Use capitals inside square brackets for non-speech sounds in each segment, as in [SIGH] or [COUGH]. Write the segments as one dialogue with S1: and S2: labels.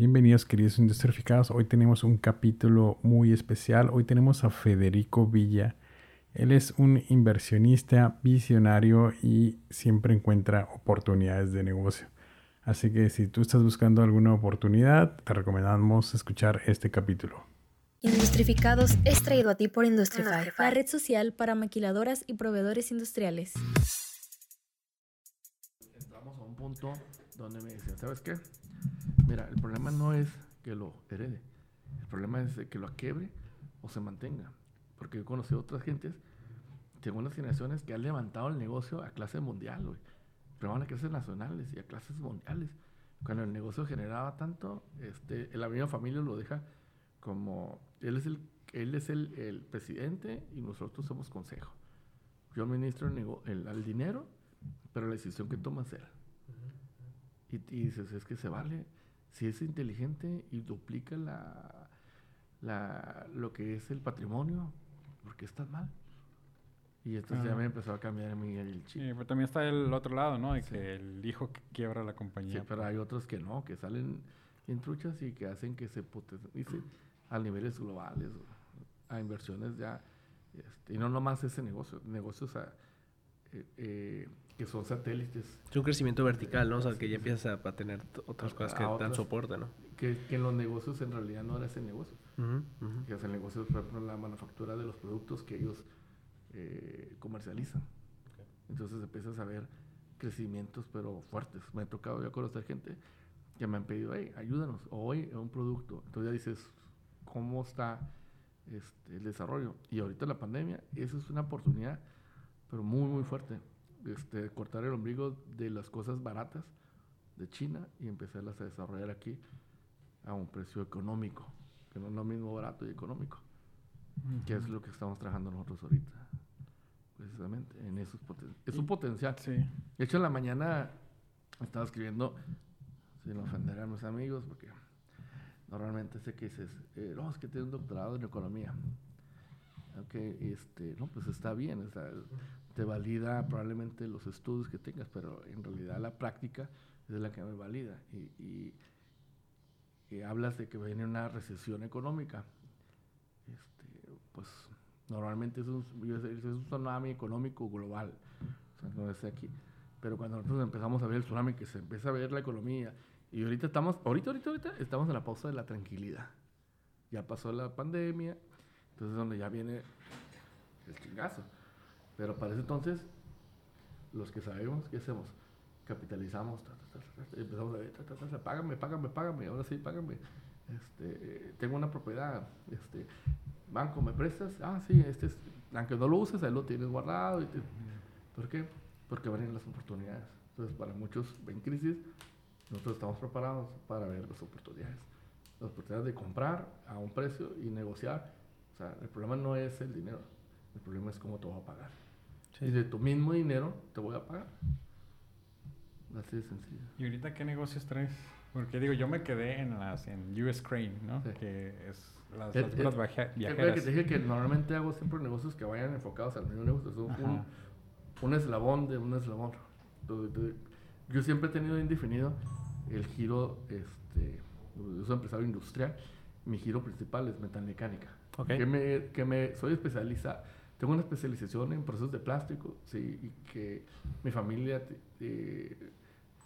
S1: Bienvenidos queridos industrificados. Hoy tenemos un capítulo muy especial. Hoy tenemos a Federico Villa. Él es un inversionista visionario y siempre encuentra oportunidades de negocio. Así que si tú estás buscando alguna oportunidad, te recomendamos escuchar este capítulo.
S2: Industrificados es traído a ti por Industrify,
S3: la red social para maquiladoras y proveedores industriales.
S4: Entramos a un punto donde me dicen, ¿sabes qué? Mira, el problema no es que lo herede, el problema es que lo quiebre o se mantenga. Porque yo he conocido otras gentes, tengo unas generaciones que han levantado el negocio a clase mundial, güey. Pero van a clases nacionales y a clases mundiales. Cuando el negocio generaba tanto, este, la misma familia lo deja como, él es el, él es el, el presidente y nosotros somos consejo. Yo administro el, el, dinero, pero la decisión que toma es él. Y, y dices, es que se vale si es inteligente y duplica la, la, lo que es el patrimonio, ¿por qué estás mal? Y entonces ya me empezó a cambiar a mí el chip.
S1: Sí, pero también está el otro lado, ¿no? De que el hijo que quiebra la compañía.
S4: Sí, pero hay otros que no, que salen en truchas y que hacen que se potencialice a niveles globales, a inversiones ya. Este, y no nomás ese negocio, negocios a, eh, eh, que son satélites.
S5: Es un crecimiento vertical, ¿no? O sea, que ya empiezas a, tener otras cosas que dan soporte, ¿no?
S4: Que, que, en los negocios en realidad no era ese negocio. Que es el negocio, por ejemplo, la manufactura de los productos que ellos eh, comercializan. Entonces empiezas a ver crecimientos, pero fuertes. Me ha tocado ya conocer gente que me han pedido, hey, ayúdanos, hoy es un producto. Entonces ya dices, ¿cómo está este, el desarrollo? Y ahorita la pandemia, eso es una oportunidad, pero muy, muy fuerte este, cortar el ombligo de las cosas baratas de China y empezarlas a desarrollar aquí a un precio económico, que no es lo mismo barato y económico, que es lo que estamos trabajando nosotros ahorita, precisamente, en esos es un potencial. De hecho, en la mañana estaba escribiendo, sin ofender a mis amigos, porque normalmente sé que dices, eh, no, es que tiene un doctorado en economía. Ok, este, no, pues está bien, o te valida probablemente los estudios que tengas, pero en realidad la práctica es la que me valida. Y, y, hablas de que viene una recesión económica. Este, pues normalmente es un, es un tsunami económico global, o sea, no es aquí. Pero cuando nosotros empezamos a ver el tsunami, que se empieza a ver la economía, y ahorita estamos, ahorita, ahorita, ahorita estamos en la pausa de la tranquilidad. Ya pasó la pandemia, entonces es donde ya viene el chingazo. Pero para ese entonces, los que sabemos, ¿qué hacemos? Capitalizamos, empezamos a ver, págame, págame, págame, ahora sí, págame. Este, tengo una propiedad, este, banco, ¿me prestas? Ah, sí, este es, aunque no lo uses, ahí lo tienes guardado. Y ¿Por qué? Porque van a ir las oportunidades. Entonces, para muchos en crisis, nosotros estamos preparados para ver las oportunidades. Las oportunidades de comprar a un precio y negociar. Sea, el problema no es el dinero, el problema es cómo te va a pagar. Y de tu mismo dinero te voy a pagar. Así de sencillo.
S1: ¿Y ahorita qué negocios traes? Porque digo, yo me quedé en las en US Crane, ¿no? Que es las,
S4: las viajeras. que te dije que normalmente hago siempre negocios que vayan enfocados al mismo negocio. un, un, eslabón de un eslabón. yo siempre he tenido indefinido el giro, este, yo soy empresario industrial, mi giro principal es metalmecánica. Okay. Que, me, que me soy especialista tengo una especialización en procesos de plástico, sí, y que mi familia eh,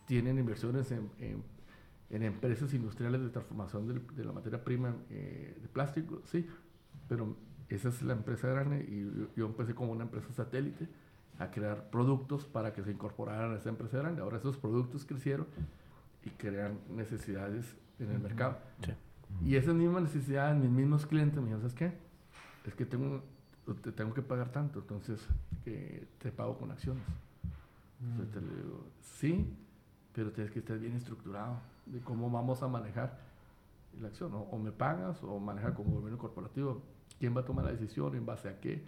S4: tiene inversiones en, en, empresas industriales de transformación de, la materia prima eh, de plástico, sí, pero esa es la empresa grande y yo, empecé como una empresa satélite a crear productos para que se incorporaran a esa empresa grande. Ahora esos productos crecieron y crean necesidades en el mercado. Sí. Y esas mismas necesidades, mis mismos clientes me dijeron, ¿sabes qué? Es que tengo te tengo que pagar tanto, entonces que te pago con acciones. Entonces te digo, sí, pero tienes que estar bien estructurado de cómo vamos a manejar la acción. O me pagas o maneja como gobierno corporativo. ¿Quién va a tomar la decisión? ¿En base a qué?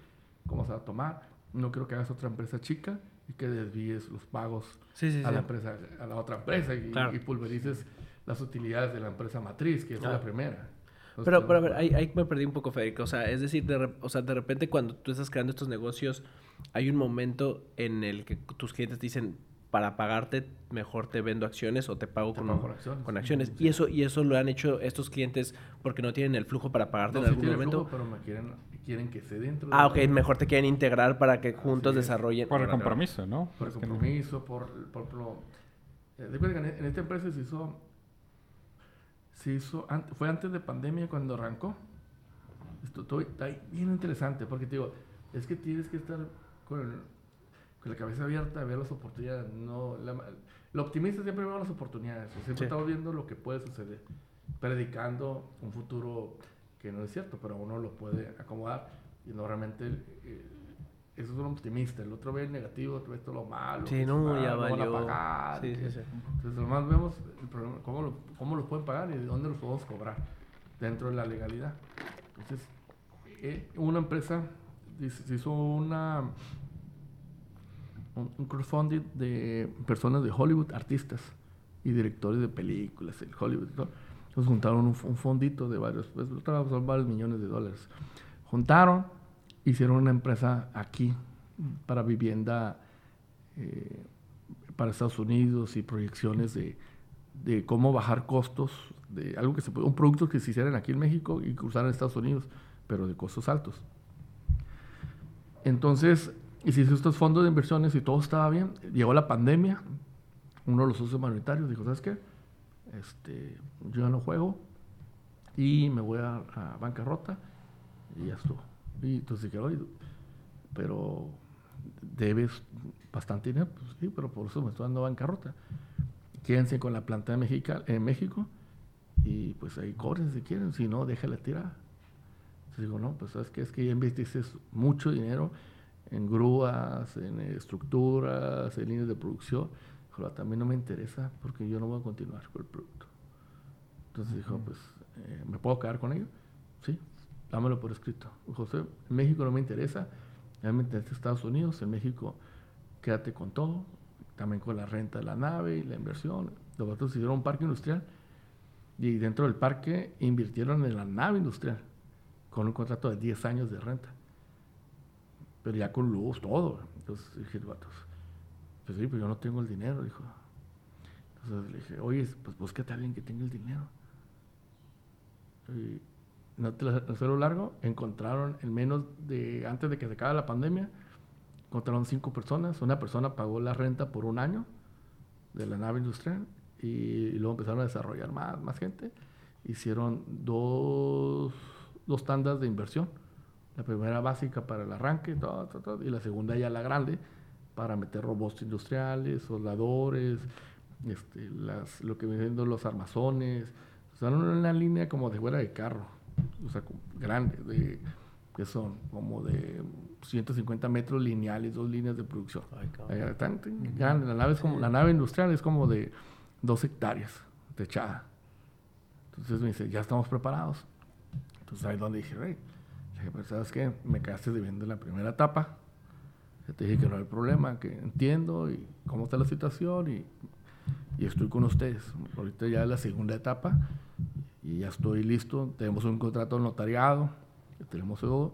S4: ¿Cómo se va a tomar? No creo que hagas otra empresa chica y que desvíes los pagos a la empresa, a la otra empresa y, pulverices las utilidades de la empresa matriz, que es la primera.
S5: Pero, pero a ver, ahí, me perdí un poco, Federico. O sea, es decir, de, o sea, de repente cuando tú estás creando estos negocios, hay un momento en el que tus clientes te dicen, para pagarte, mejor te vendo acciones o te pago, con, acciones. Con acciones. Y eso y eso lo han hecho estos clientes porque no tienen el flujo para pagarte en algún momento.
S4: pero me quieren, quieren que se dentro.
S5: Ah, ok, mejor te quieren integrar para que juntos desarrollen.
S1: Por el compromiso, ¿no?
S4: Por el compromiso, por, por, por eh, en esta empresa se hizo, se hizo, fue antes de pandemia cuando arrancó. Esto está bien interesante porque te digo, es que tienes que estar con, con la cabeza abierta ver las oportunidades. No, la, el optimista siempre ve las oportunidades. Siempre estamos viendo lo que puede suceder, predicando un futuro que no es cierto, pero uno lo puede acomodar y no realmente eh, eso es un optimista, el otro ve el negativo, otro ve todo lo malo.
S5: Sí, no, ya
S4: valió. Van a pagar. Sí, sí, sí. Entonces, lo más vemos el problema, cómo, lo, cómo los pueden pagar y de dónde los podemos cobrar dentro de la legalidad. Entonces, eh, una empresa se hizo una un crowdfunding de personas de Hollywood, artistas y directores de películas, el Hollywood. Entonces juntaron un, fondito de varios, pues, son varios millones de dólares. Juntaron hicieron una empresa aquí para vivienda eh, para Estados Unidos y proyecciones de, cómo bajar costos de algo que se un producto que se hicieran aquí en México y cruzaran a Estados Unidos, pero de costos altos. Entonces, hiciste estos fondos de inversiones y todo estaba bien. Llegó la pandemia, uno de los socios mayoritarios dijo, ¿sabes qué? Este, yo ya no juego y me voy a, a bancarrota y ya estuvo. Y entonces dije, oye, pero debes bastante dinero. Pues sí, pero por eso me estoy dando bancarrota. Quédense con la planta de en México y pues ahí corren si quieren, si no, déjala tirar. Entonces digo, no, pues sabes que es que ya investiste mucho dinero en grúas, en estructuras, en líneas de producción. Dijo, también no me interesa porque yo no voy a continuar con el producto. Entonces dijo, pues, eh, ¿me puedo quedar con ello? Sí, dámelo por escrito. José, en México no me interesa, me interesa Estados Unidos, en México quédate con todo, también con la renta de la nave y la inversión. Los otros hicieron un parque industrial y dentro del parque invirtieron en la nave industrial con un contrato de 10 años de renta. Pero ya con luz, todo. Entonces dije, vatos, pues sí, pero yo no tengo el dinero, dijo. Entonces le dije, oye, pues búscate a alguien que tenga el dinero. Y no te lo largo, encontraron en menos de, antes de que se acabe la pandemia, encontraron cinco personas. Una persona pagó la renta por un año de la nave industrial y, luego empezaron a desarrollar más, más gente. Hicieron dos, dos tandas de inversión. La primera básica para el arranque y la segunda ya la grande para meter robots industriales, soldadores, este, las, lo que vienen los armazones. Usaron una línea como de fuera de carro o sea, grandes, de, que son como de 150 metros lineales, dos líneas de producción. La nave, es como, la nave industrial es como de dos hectáreas techada. Entonces me dice, ya estamos preparados. Entonces ahí es donde dije, Rey, dije, pero ¿sabes qué? Me quedaste debiendo la primera etapa. Ya te dije que no hay problema, que entiendo y cómo está la situación y, y estoy con ustedes. Ahorita ya es la segunda etapa y ya estoy listo. Tenemos un contrato notariado, tenemos todo.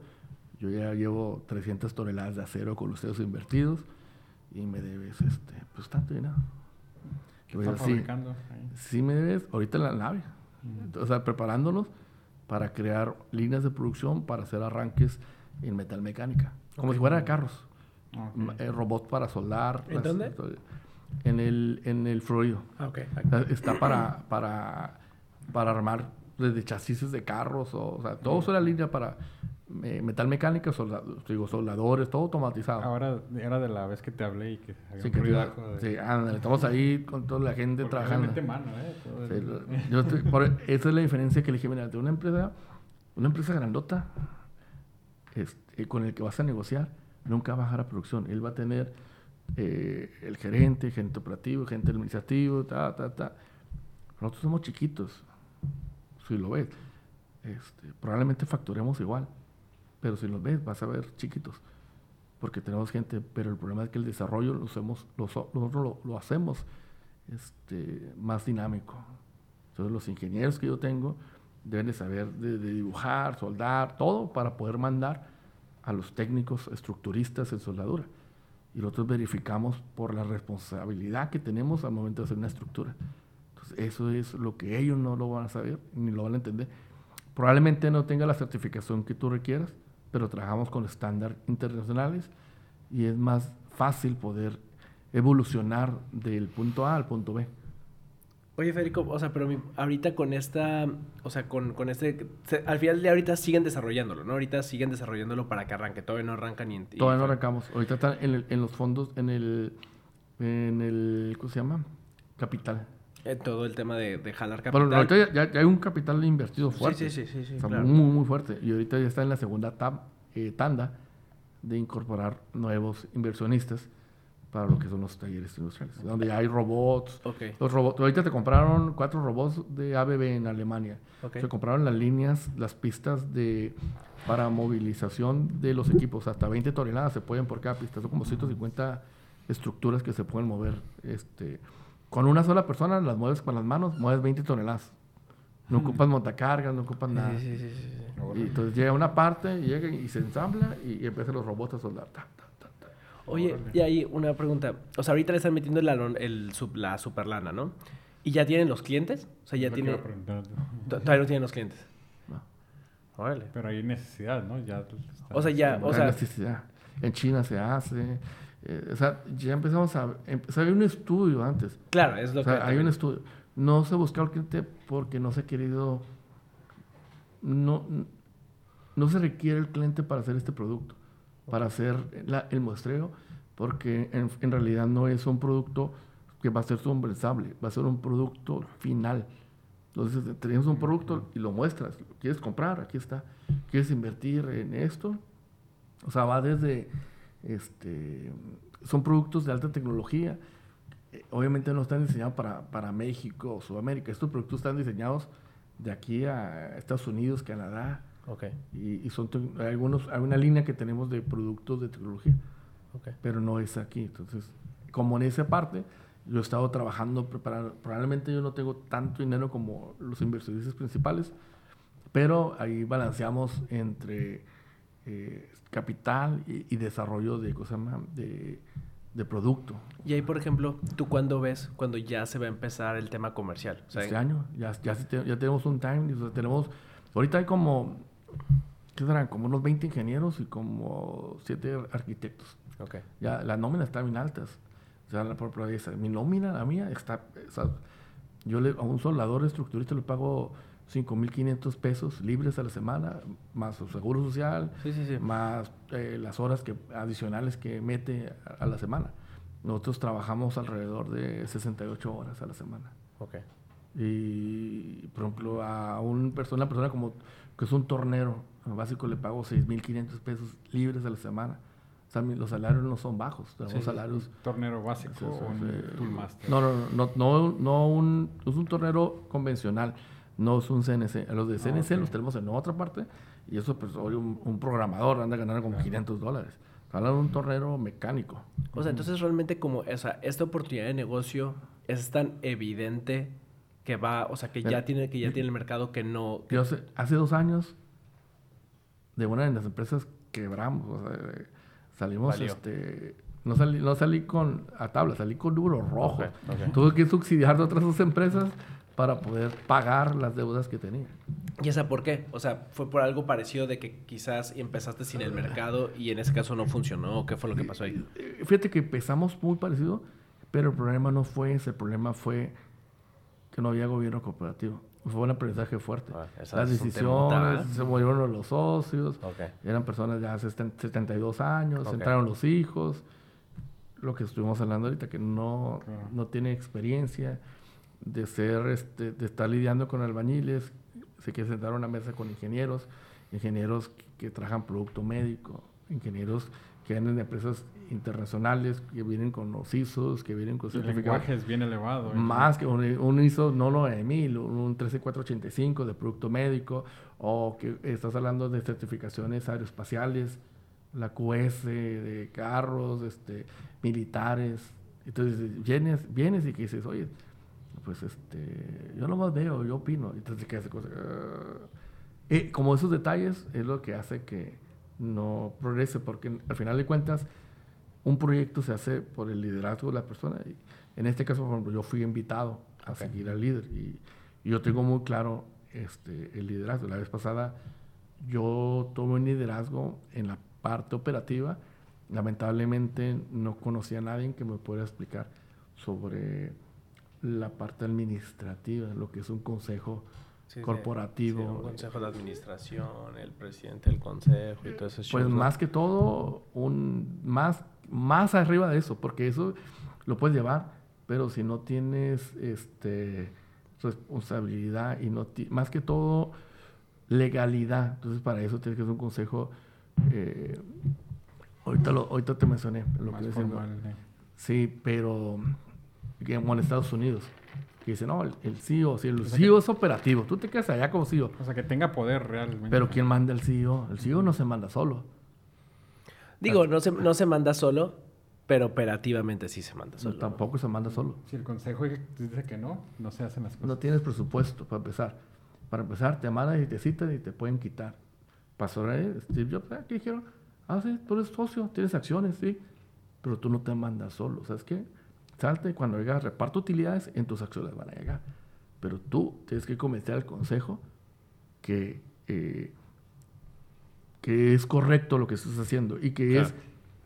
S4: Yo ya llevo 300 toneladas de acero con los dedos invertidos y me debes este, pues tanto dinero. Sí, sí me debes ahorita en la nave. O sea, preparándonos para crear líneas de producción para hacer arranques en metalmecánica. Como si fueran carros. Okay. Eh, robot para soldar.
S5: ¿En dónde?
S4: En el, en el Florido.
S5: Ah, okay.
S4: Está para, para para armar desde chasis de carros, o, o sea, todo eso era línea para eh, metal mecánica, digo, soldadores, todo automatizado.
S1: Ahora era de la vez que te hablé y que
S4: había sí, un de... Sí, estamos ahí con toda la gente trabajando. Mano, ¿eh? yo por, esa es la diferencia que le dije, mira, de una empresa, una empresa grandota, este, con el que vas a negociar, nunca va a bajar a producción. Él va a tener eh, el gerente, gente operativo, gente administrativo, ta, ta, ta. Nosotros somos chiquitos si lo ves, este, probablemente facturemos igual, pero si lo ves vas a ver chiquitos, porque tenemos gente, pero el problema es que el desarrollo lo hacemos, nosotros lo, hacemos este, más dinámico. Entonces los ingenieros que yo tengo deben de saber de, dibujar, soldar, todo para poder mandar a los técnicos estructuristas en soldadura. y nosotros verificamos por la responsabilidad que tenemos al momento de hacer una estructura. Eso es lo que ellos no lo van a saber ni lo van a entender. Probablemente no tenga la certificación que tú requieras, pero trabajamos con estándares internacionales y es más fácil poder evolucionar del punto A al punto B.
S5: Oye, Federico, o sea, pero ahorita con esta, o sea, con, con este, al final de ahorita siguen desarrollándolo, ¿no? Ahorita siguen desarrollándolo para que arranque, todavía no arranca ni...
S4: todavía no arrancamos, ahorita están en, en, los fondos, en el, en el, ¿cómo se llama? Capital.
S5: En todo el tema de, de jalar capital.
S4: Bueno, ahorita ya, hay un capital invertido fuerte.
S5: Sí, sí, sí, sí,
S4: o sea, muy, muy fuerte. Y ahorita ya está en la segunda eh, tanda de incorporar nuevos inversionistas para lo que son los talleres industriales, donde ya hay robots. Los robots, ahorita te compraron cuatro robots de ABB en Alemania. Se compraron las líneas, las pistas de para movilización de los equipos, hasta 20 toneladas se pueden por cada pista, son como 150 estructuras que se pueden mover. Este, con una sola persona las mueves con las manos, mueves 20 toneladas. No ocupas montacargas, no ocupas nada. y entonces llega una parte, llega y se ensambla y, empiezan los robots a soldar.
S5: Oye, y ahí una pregunta. O sea, ahorita le están metiendo el, el la superlana, ¿no? ¿Y ya tienen los clientes? O sea, ya tienen... Todavía no tienen los clientes. No.
S1: Órale. Pero hay necesidad, ¿no? Ya
S5: o sea, ya... O sea,
S4: necesidad. En China se hace. Eh, o sea, ya empezamos a... Había un estudio antes.
S5: Claro, es lo
S4: o sea, que... Hay un estudio. No se buscaba el cliente porque no se ha querido... No, no se requiere el cliente para hacer este producto para hacer el muestreo, porque en, realidad no es un producto que va a ser sombresable, va a ser un producto final. Entonces, tenemos un producto y lo muestras. ¿Quieres comprar? Aquí está. ¿Quieres invertir en esto? O sea, va desde, este, son productos de alta tecnología. Eh, obviamente no están diseñados para, para México o Sudamérica. Estos productos están diseñados de aquí a Estados Unidos, Canadá,
S5: Okay.
S4: Y, son hay algunos, hay una línea que tenemos de productos de tecnología, okay. pero no es aquí. Entonces, como en esa parte, yo he estado trabajando, preparando, probablemente yo no tengo tanto dinero como los inversionistas principales, pero ahí balanceamos entre eh, capital y, desarrollo de, cosa de, de producto.
S5: Y ahí, por ejemplo, ¿tú cuándo ves cuando ya se va a empezar el tema comercial?
S4: este año, ya, ya, ya tenemos un time, tenemos, ahorita hay como ¿qué serán? Como unos 20 ingenieros y como 7 arquitectos.
S5: Okay.
S4: Ya las nóminas están bien altas. O sea, por, mi nómina, la mía, está... yo le, a un soldador estructurista le pago 5.500 pesos libres a la semana, más su seguro social, más eh, las horas que, adicionales que mete a, la semana. Nosotros trabajamos alrededor de 68 horas a la semana.
S5: Okay.
S4: Y, por ejemplo, a un persona, una persona como que es un tornero, básico le pago 6.500 pesos libres a la semana. O sea, los salarios no son bajos, tenemos salarios...
S1: ¿Tornero básico o un
S4: toolmaster? No, no, no, no, no, un, es un tornero convencional, no es un CNC. Los de CNC ah, los tenemos en otra parte y eso, pues, hoy un, programador anda ganando como 500 dólares. Hablando de un tornero mecánico.
S5: O sea, entonces realmente como o esta oportunidad de negocio es tan evidente que va, o sea, que ya tiene que ya tiene el mercado que no...
S4: Yo hace, dos años, de una de las empresas quebramos, o sea, salimos, este... No salí, no salí con a tabla, salí con número rojo. Tuve que subsidiar de otras dos empresas para poder pagar las deudas que tenía.
S5: ¿Y esa por qué? O sea, ¿fue por algo parecido de que quizás empezaste sin el mercado y en ese caso no funcionó? ¿Qué fue lo que pasó ahí?
S4: Eh, fíjate que empezamos muy parecido, pero el problema no fue ese, el problema fue que no había gobierno cooperativo. Fue un aprendizaje fuerte. Ah, Las decisiones, se murieron los socios, eran personas de hace 72 años, entraron los hijos, lo que estuvimos hablando ahorita, que no, no tiene experiencia de ser, este, de estar lidiando con albañiles, se quiere sentar a una mesa con ingenieros, ingenieros que, que trabajan producto médico, ingenieros que vienen de empresas internacionales, que vienen con los ISOs, que vienen con
S1: certificados. El es bien elevado.
S4: ¿eh? Más que un, ISO, no 9000, un 13485 de producto médico, o que estás hablando de certificaciones aeroespaciales, la QS de carros, este, militares. Entonces vienes, vienes y que dices, oye, pues este, yo más veo, yo opino. Entonces, ¿qué hace? Cosa? Eh, como esos detalles es lo que hace que no progrese, porque al final de cuentas, un proyecto se hace por el liderazgo de la persona. Y en este caso, por ejemplo, yo fui invitado a seguir al líder y, yo tengo muy claro este, el liderazgo. La vez pasada yo tuve un liderazgo en la parte operativa. Lamentablemente no conocía a nadie que me pudiera explicar sobre la parte administrativa, lo que es un consejo corporativo.
S5: un consejo de administración, el presidente del consejo y todo eso.
S4: Pues más que todo, un, más, más arriba de eso, porque eso lo puedes llevar, pero si no tienes este, responsabilidad y no más que todo legalidad, entonces para eso tienes que hacer un consejo. Eh, ahorita, lo, ahorita te mencioné lo que formal, eh. Sí, pero como en Estados Unidos que dice, no, el, CEO, si el CEO es operativo, tú te quedas allá como CEO.
S1: O sea, que tenga poder realmente.
S4: Pero ¿quién manda el CEO? El CEO no se manda solo.
S5: Digo, no se, no se manda solo, pero operativamente sí se manda solo.
S4: tampoco se manda solo.
S1: Si el consejo dice que no, no se hacen las cosas.
S4: No tienes presupuesto para empezar. Para empezar, te mandan y te citan y te pueden quitar. Pasó ahí, Steve Jobs, ¿qué dijeron? Ah, sí, tú eres socio, tienes acciones, sí. Pero tú no te mandas solo, ¿sabes qué? Salte cuando llegas, reparto utilidades, en tus acciones van a llegar. Pero tú tienes que convencer al consejo que, eh, que es correcto lo que estás haciendo y que es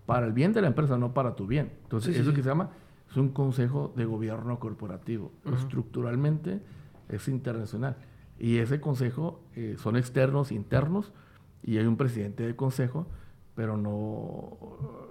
S4: para el bien de la empresa, no para tu bien. Entonces, eso que se llama es un consejo de gobierno corporativo. Estructuralmente es internacional. Y ese consejo eh, son externos, internos, y hay un presidente del consejo, pero no,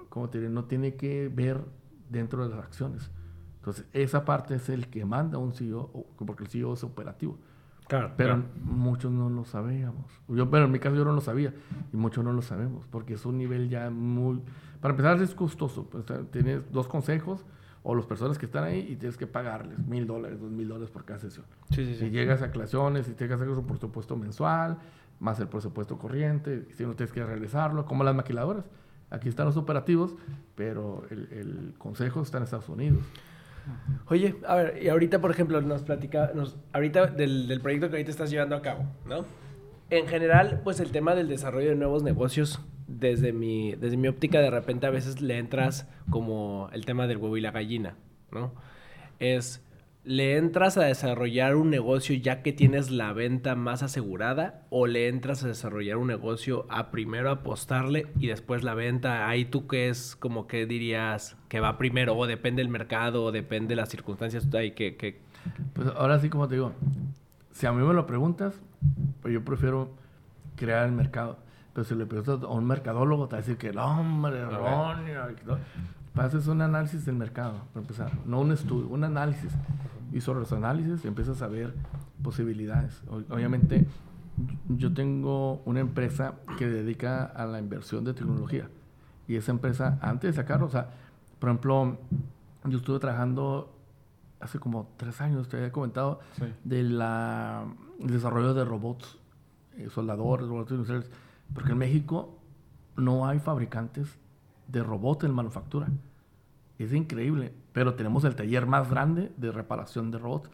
S4: ¿cómo te diré? no tiene que ver dentro de las acciones. Entonces, esa parte es el que manda un CEO, porque el CEO es operativo. Claro, pero muchos no lo sabíamos. Yo, pero en mi caso yo no lo sabía y muchos no lo sabemos porque es un nivel ya muy... Para empezar es costoso. Pues, tienes dos consejos o las personas que están ahí y tienes que pagarles mil dólares, dos mil dólares por cada sesión. Sí, sí, si llegas a aclaraciones, si tienes que hacer un presupuesto mensual, más el presupuesto corriente, si no tienes que realizarlo, como las maquiladoras. Aquí están los operativos, pero el, consejo está en Estados Unidos.
S5: Oye, a ver, y ahorita, por ejemplo, nos platica, nos, ahorita del, proyecto que ahorita estás llevando a cabo, ¿no? En general, pues el tema del desarrollo de nuevos negocios, desde mi, desde mi óptica, de repente a veces le entras como el tema del huevo y la gallina, ¿no? Es ¿Le entras a desarrollar un negocio ya que tienes la venta más asegurada o le entras a desarrollar un negocio a primero apostarle y después la venta? Ahí tú qué es como que dirías que va primero o depende del mercado o depende de las circunstancias ahí que, que...
S4: Pues ahora sí como te digo, si a mí me lo preguntas, pues yo prefiero crear el mercado. Pero si le preguntas a un mercadólogo te va a decir que el hombre erróneo. Haces un análisis del mercado, para empezar. No un estudio, un análisis y sobre los análisis empiezas a ver posibilidades. Obviamente, yo tengo una empresa que dedica a la inversión de tecnología. Y esa empresa, antes de sacarlo, o sea, por ejemplo, yo estuve trabajando hace como tres años, te había comentado, del desarrollo de robots, eh, soldadores, robots industriales. Porque en México no hay fabricantes de robots en manufactura. Es increíble, pero tenemos el taller más grande de reparación de robots,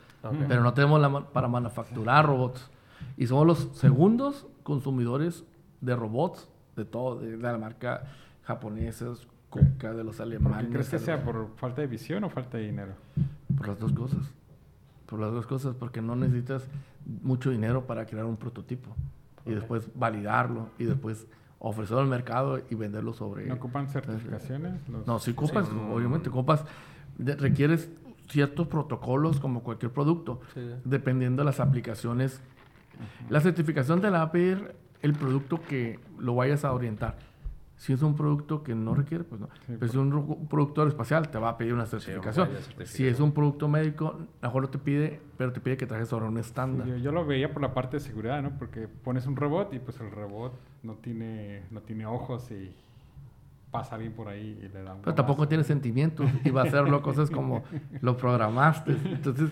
S4: pero no tenemos la, para manufacturar robots. Y somos los segundos consumidores de robots de todo, de, la marca japonesas, Coca, de los alemanes.
S1: ¿Crees que sea por falta de visión o falta de dinero?
S4: Por las dos cosas. Por las dos cosas, porque no necesitas mucho dinero para crear un prototipo y después validarlo y después ofrecerlo al mercado y venderlo sobre...
S1: ¿No ocupan certificaciones?
S4: No, si ocupas, obviamente ocupas, requieres ciertos protocolos como cualquier producto, dependiendo de las aplicaciones. La certificación te la va a pedir el producto que lo vayas a orientar. Si es un producto que no requiere, pues no. Pero si es un producto espacial, te va a pedir una certificación. si es un producto médico, mejor no te pide, pero te pide que trajes sobre un estándar.
S1: yo, lo veía por la parte de seguridad, ¿no? Porque pones un robot y pues el robot no tiene, no tiene ojos y pasa bien por ahí y le da
S4: un Pero tampoco tiene sentimientos y va a hacerlo cosas [LAUGHS] como lo programaste. Entonces,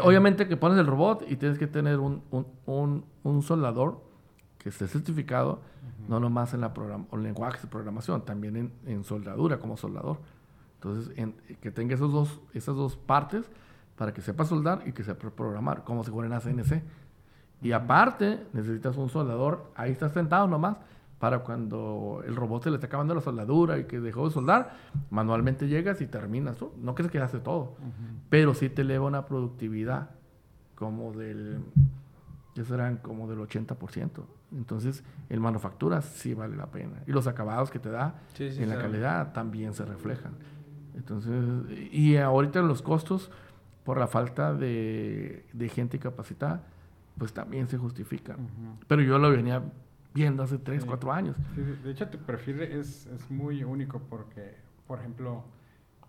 S4: obviamente que pones el robot y tienes que tener un, un, un soldador que esté certificado no nomás en la program o lenguaje de programación, también en, en soldadura como soldador. Entonces, que tenga esos dos, esas dos partes para que sepa soldar y que sepa programar, como si fuera en CNC. Y aparte, necesitas un soldador, ahí estás sentado nomás, para cuando el robot se le está acabando la soldadura y que dejó de soldar, manualmente llegas y terminas. No, no crees que hace todo, pero sí te eleva una productividad como del, ya serán como del 80%. Entonces, el manufactura sí vale la pena. Y los acabados que te da en la calidad también se reflejan. Entonces, y ahorita los costos, por la falta de, gente capacitada, pues también se justifican. Pero yo lo venía viendo hace 3, 4 años.
S1: de hecho, tu perfil es, es, muy único porque, por ejemplo,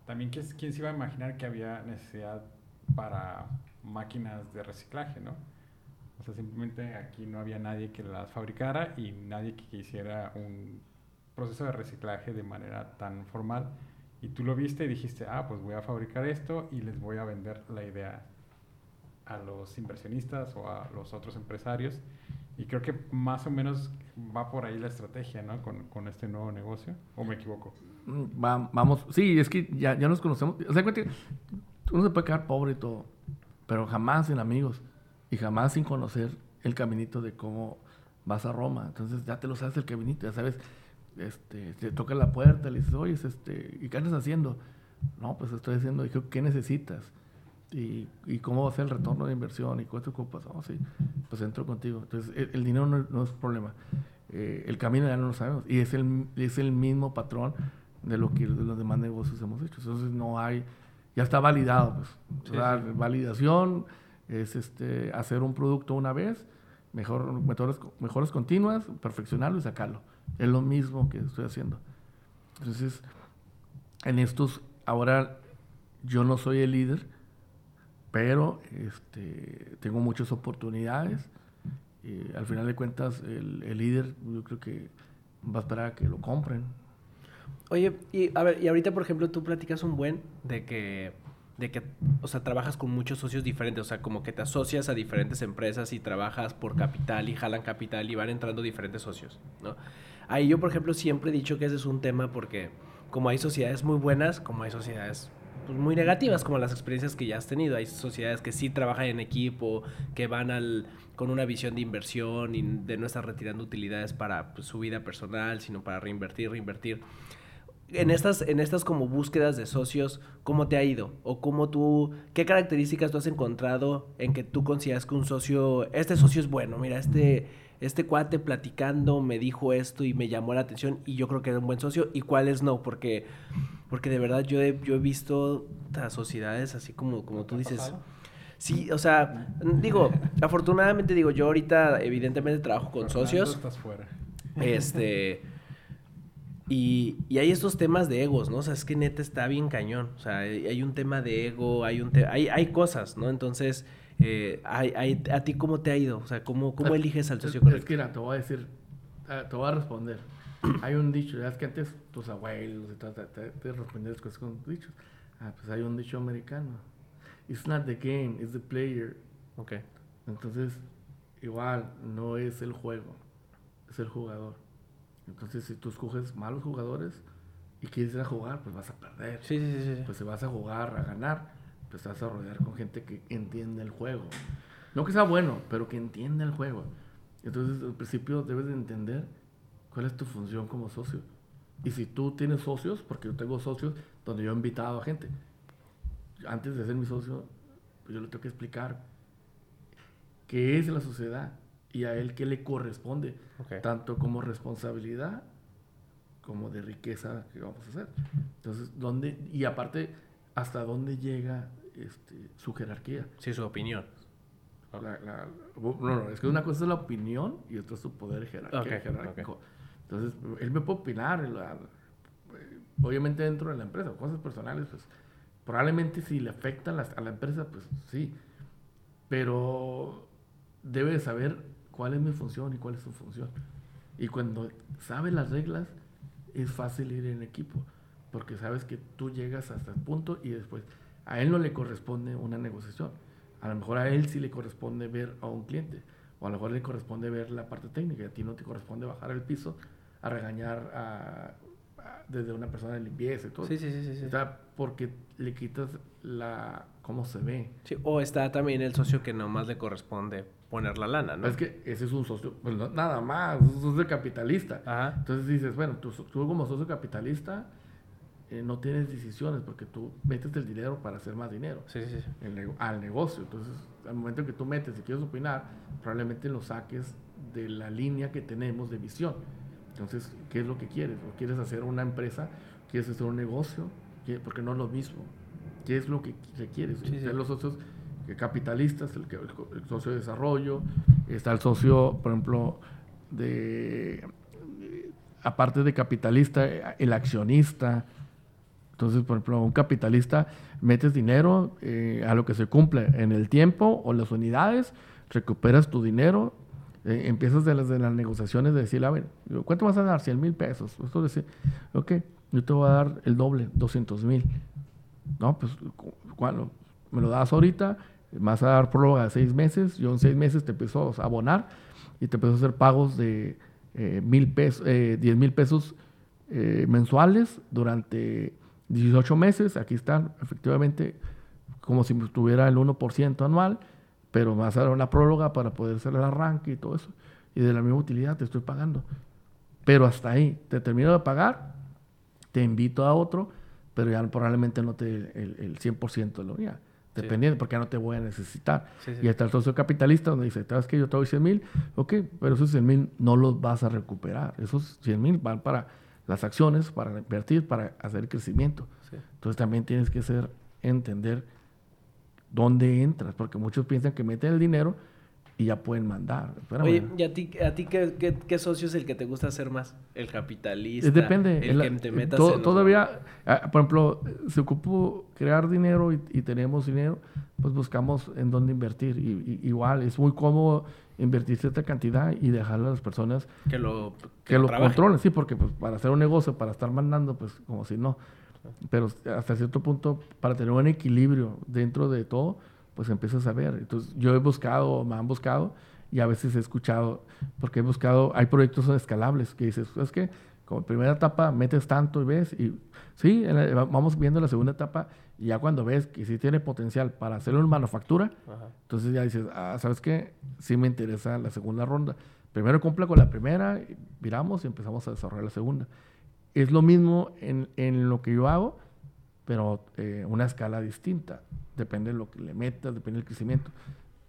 S1: también ¿quién, quién se iba a imaginar que había necesidad para máquinas de reciclaje, ¿no? O sea, simplemente aquí no había nadie que las fabricara y nadie que hiciera un proceso de reciclaje de manera tan formal. Y tú lo viste y dijiste, ah, pues voy a fabricar esto y les voy a vender la idea a los inversionistas o a los otros empresarios. Y creo que más o menos va por ahí la estrategia, ¿no? Con, con este nuevo negocio. ¿O me equivoco?
S4: Mm, vamos, sí, es que ya, ya nos conocemos. O sea, uno se puede quedar pobre y todo, pero jamás sin amigos y jamás sin conocer el caminito de cómo vas a Roma. Entonces ya te lo sabes el caminito, ya sabes, este, te toca la puerta, le dices, oye, este, ¿y qué andas haciendo? No, pues estoy haciendo, ¿qué necesitas? Y, y, cómo va a ser el retorno de inversión y cuánto ocupas. Oh, sí, pues entro contigo. Entonces, el, dinero no, es problema. Eh, el camino ya no lo sabemos. Y es el, es el mismo patrón de lo que de los demás negocios hemos hecho. Entonces, no hay, ya está validado. Pues. Validación, es este, hacer un producto una vez, mejor, mejores, mejores continuas, perfeccionarlo y sacarlo. Es lo mismo que estoy haciendo. Entonces, en estos, ahora yo no soy el líder, pero este, tengo muchas oportunidades. Y al final de cuentas, el, el líder, yo creo que va a esperar a que lo compren.
S5: Oye, y a ver, y ahorita, por ejemplo, tú platicas un buen de que de que, o sea, trabajas con muchos socios diferentes, o sea, como que te asocias a diferentes empresas y trabajas por capital y jalan capital y van entrando diferentes socios, ¿no? Ahí yo, por ejemplo, siempre he dicho que ese es un tema porque como hay sociedades muy buenas, como hay sociedades pues, muy negativas, como las experiencias que ya has tenido, hay sociedades que sí trabajan en equipo, que van al, con una visión de inversión y de no estar retirando utilidades para pues, su vida personal, sino para reinvertir, reinvertir en estas, en estas como búsquedas de socios, ¿cómo te ha ido? O cómo tú, qué características tú has encontrado en que tú consideras que un socio, este socio es bueno, mira, este, este cuate platicando me dijo esto y me llamó la atención y yo creo que era un buen socio y cuáles no, porque, porque de verdad yo he, yo he visto las sociedades así como, como tú dices. Sí, o sea, digo, afortunadamente digo, yo ahorita evidentemente trabajo con socios.
S1: Estás fuera.
S5: Este... Y, y, hay estos temas de egos, ¿no? O sea, es que neta está bien cañón. O sea, hay, un tema de ego, hay un hay, hay cosas, ¿no? Entonces, eh, hay, hay, ¿a ti cómo te ha ido? O sea, ¿cómo, cómo eliges al socio correcto?
S4: Es que mira, te voy a decir, ah, te voy a responder. [CLEARS THROAT] hay un dicho, es que antes tus abuelos te, te, te respondían las cosas con dichos. Ah, pues hay un dicho americano. It's not the game, it's the player.
S5: Ok.
S4: Entonces, igual, no es el juego, es el jugador. Entonces, si tú escoges malos jugadores y quieres ir a jugar, pues vas a perder.
S5: Sí, sí, sí.
S4: Pues si vas a jugar, a ganar, pues vas a rodear con gente que entiende el juego. No que sea bueno, pero que entiende el juego. Entonces, al principio debes de entender cuál es tu función como socio. Y si tú tienes socios, porque yo tengo socios donde yo he invitado a gente, antes de ser mi socio, pues yo le tengo que explicar qué es la sociedad, y a él qué le corresponde, tanto como responsabilidad como de riqueza que vamos a hacer. Entonces, ¿dónde, y aparte, hasta dónde llega este, su jerarquía?
S5: Sí, su opinión.
S4: no, no, es que una cosa es la opinión y otra es su poder jerárquico. Entonces, él me puede opinar, obviamente dentro de la empresa, cosas personales, pues probablemente si le afectan a la empresa, pues sí, pero debe de saber cuál es mi función y cuál es su función. Y cuando sabes las reglas, es fácil ir en equipo, porque sabes que tú llegas hasta el punto y después a él no le corresponde una negociación. A lo mejor a él sí le corresponde ver a un cliente, o a lo mejor le corresponde ver la parte técnica, y a ti no te corresponde bajar el piso a regañar a, desde una persona de limpieza y todo.
S5: Sí, sí, sí, sí.
S4: porque le quitas la cómo se ve.
S5: Sí, o está también el socio que nomás le corresponde poner la lana, ¿no?
S4: Es que ese es un socio, pues nada más, es un socio capitalista. Ajá. Entonces dices, bueno, tú, tú como socio capitalista eh, no tienes decisiones porque tú metes el dinero para hacer más dinero
S5: sí, sí, sí.
S4: al negocio. Entonces, al momento que tú metes y quieres opinar, probablemente lo saques de la línea que tenemos de visión. Entonces, ¿qué es lo que quieres? ¿O quieres hacer una empresa? ¿Quieres hacer un negocio? Porque no es lo mismo. ¿Qué es lo que requieres? Los socios capitalistas, el, el, socio de desarrollo, está el socio, por ejemplo, de aparte de capitalista, el accionista, entonces, por ejemplo, un capitalista metes dinero eh, a lo que se cumple en el tiempo o las unidades, recuperas tu dinero, eh, empiezas de las, de las negociaciones de decir, a ver, ¿cuánto vas a dar? 100 mil pesos. Esto decir, ok, yo te voy a dar el doble, 200 mil. No, pues, cuando me lo das ahorita, vas a dar prórroga de seis meses, yo en seis meses te empiezo a abonar y te empiezo a hacer pagos de eh, mil pesos, 10 mil pesos mensuales durante 18 meses, aquí están, efectivamente, como si tuviera el 1% anual, pero vas a dar una próloga para poder hacer el arranque y todo eso. Y de la misma utilidad te estoy pagando. Pero hasta ahí, te termino de pagar, te invito a otro, pero ya probablemente no te el, el 100% de la unidad. Dependiendo, porque ya no te voy a necesitar. Y está el socio capitalista donde dice, ¿sabes que yo te doy 100 mil? Ok, pero esos 100 mil no los vas a recuperar. Esos 100 mil van para las acciones para invertir, para hacer crecimiento. Entonces también tienes que ser, entender dónde entras, porque muchos piensan que meten el dinero y ya pueden mandar.
S5: Oye, ¿y a ti, a ti qué, qué, socio es el que te gusta hacer más? ¿El capitalista?
S4: Depende. El, que te metas Todavía, ah, por ejemplo, se ocupó crear dinero y, tenemos dinero, pues buscamos en dónde invertir. Y, igual, es muy cómodo invertir cierta cantidad y dejarle a las personas
S5: que lo,
S4: que, lo, controlen, sí, porque pues, para hacer un negocio, para estar mandando, pues como si no. Pero hasta cierto punto, para tener un equilibrio dentro de todo, pues empiezas a ver. Entonces, yo he buscado, me han buscado, y a veces he escuchado, porque he buscado, hay proyectos escalables que dices, es que como primera etapa metes tanto y ves, y sí, vamos viendo la segunda etapa, y ya cuando ves que sí tiene potencial para hacerlo en manufactura, entonces ya dices, ah, ¿sabes qué? Sí me interesa la segunda ronda. Primero cumple con la primera, miramos y empezamos a desarrollar la segunda. Es lo mismo en, en lo que yo hago, pero eh, una escala distinta. Depende de lo que le metas, depende del crecimiento.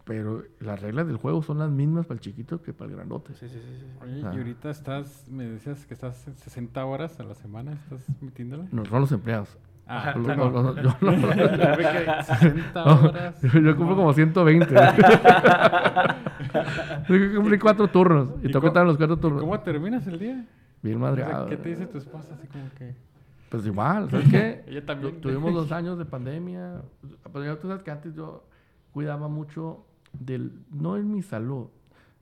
S4: Pero las reglas del juego son las mismas para el chiquito que para el grandote.
S1: Sí, sí, sí. Oye, y ahorita estás, me decías que estás 60 horas a la semana, ¿estás metiéndole?
S4: No, son los empleados. Ah, [LAUGHS] yo [LAUGHS] no. 60 horas. Yo cumplo como 120. [LAUGHS] yo cumplí cuatro turnos y, en los cuatro turnos.
S1: ¿Cómo terminas el día?
S4: Bien madreado.
S1: ¿Qué te dice tu esposa? Así como que.
S4: Pues igual, ¿sabes qué? [LAUGHS] Ella también. tuvimos dos años de pandemia. Pero tú sabes que antes yo cuidaba mucho del. No en mi salud,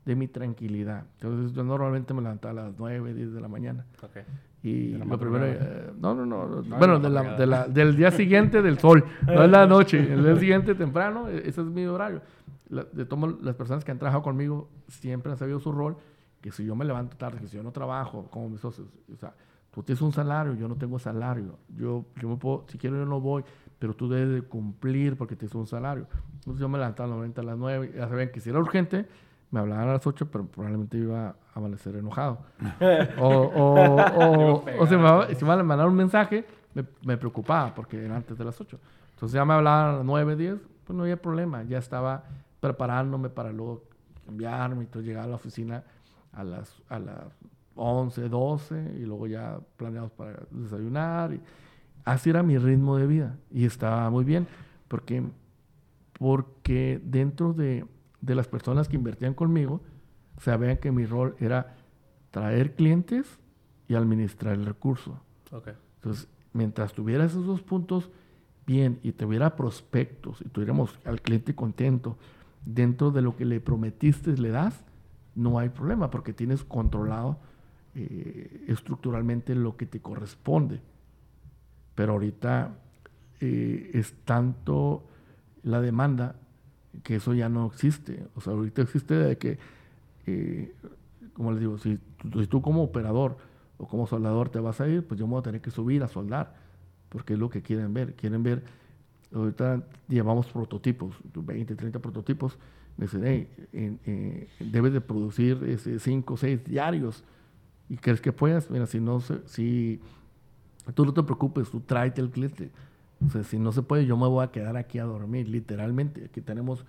S4: de mi tranquilidad. Entonces yo normalmente me levantaba a las 9, 10 de la mañana. Okay. Y lo primero, eh, no, no, no, bueno, de la, de la, del día siguiente del sol, no es la noche, el día siguiente temprano, e, ese es mi horario. de tomo, las personas que han trabajado conmigo siempre han sabido su rol, que si yo me levanto tarde, que si yo no trabajo como mis socios, o sea, tú tienes un salario, yo no tengo salario, yo, yo me puedo, si quiero yo no voy, pero tú debes de cumplir porque tienes un salario. Entonces yo me levantaba normalmente a las 9, ya sabían que si era urgente, me hablaban a las 8, pero probablemente iba a amanecer enojado. [LAUGHS] o, o, o, si, me, si me mandaron un mensaje, me, me, preocupaba porque era antes de las 8. Entonces ya me hablaban a las 9, 10, pues no había problema. Ya estaba preparándome para luego cambiarme y todo, llegar a la oficina a las, a las 11, 12 y luego ya planeados para desayunar. Y así era mi ritmo de vida y estaba muy bien porque, porque dentro de de las personas que invertían conmigo sabían que mi rol era traer clientes y administrar el recurso. Entonces, mientras tuviera esos dos puntos bien y tuviera prospectos y tuviéramos al cliente contento dentro de lo que le prometiste le das, no hay problema porque tienes controlado eh, estructuralmente lo que te corresponde. Pero ahorita eh, es tanto la demanda que eso ya no existe. O sea, ahorita existe de que, eh, como les digo, si, tú como operador o como soldador te vas a ir, pues yo me voy a tener que subir a soldar, porque es lo que quieren ver. Quieren ver, ahorita llevamos prototipos, 20, 30 prototipos, Me dicen, eh, debes de producir ese, cinco o seis diarios. ¿Y crees que puedas? Mira, si no, si tú no te preocupes, tú tráete el cliente. O sea, si no se puede, yo me voy a quedar aquí a dormir, literalmente. Aquí tenemos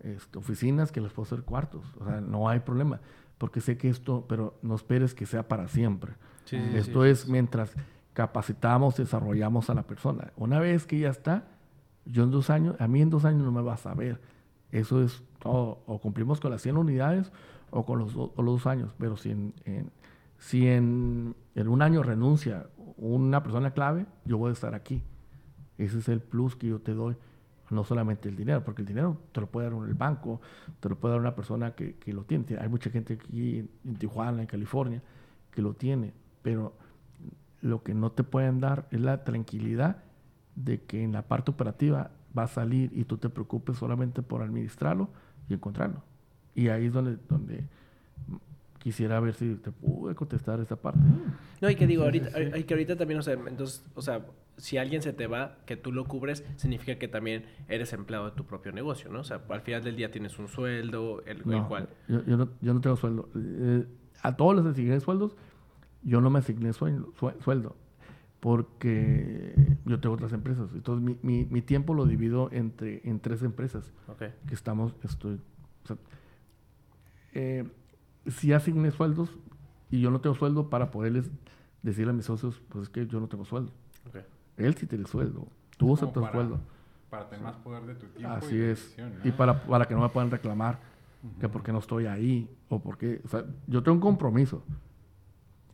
S4: este, oficinas que les puedo hacer cuartos. O sea, no hay problema. Porque sé que esto, pero no esperes que sea para siempre. esto es mientras capacitamos, desarrollamos a la persona. Una vez que ya está, yo en dos años, a mí en dos años no me vas a ver. Eso es todo. O cumplimos con las 100 unidades o con los, los dos años. Pero si en, si en, en, un año renuncia una persona clave, yo voy a estar aquí. Ese es el plus que yo te doy. No solamente el dinero, porque el dinero te lo puede dar el banco, te lo puede dar una persona que, que lo tiene. Hay mucha gente aquí en Tijuana, en California, que lo tiene. Pero lo que no te pueden dar es la tranquilidad de que en la parte operativa va a salir y tú te preocupes solamente por administrarlo y encontrarlo. Y ahí es donde, donde quisiera ver si te pude contestar esa parte.
S5: No, y que digo, ahorita, Hay que ahorita también, o sea, entonces, o sea, si alguien se te va, que tú lo cubres, significa que también eres empleado de tu propio negocio, ¿no? O sea, al final del día tienes un sueldo, el, cual...
S4: Yo, yo, no, yo no tengo sueldo. Eh, a todos les asigné sueldos, yo no me asigné sueldo, sueldo porque yo tengo otras empresas. Entonces, mi, mi, tiempo lo divido entre en tres empresas que estamos, estoy, o sea, eh, si asigné sueldos y yo no tengo sueldo para poderles decirle a mis socios, pues es que yo no tengo sueldo. Él sí tiene sueldo, tú tu sueldo.
S1: Para tener más poder de tu tiempo.
S4: Así es. Y para, para que no me puedan reclamar que porque no estoy ahí o porque, o sea, yo tengo un compromiso,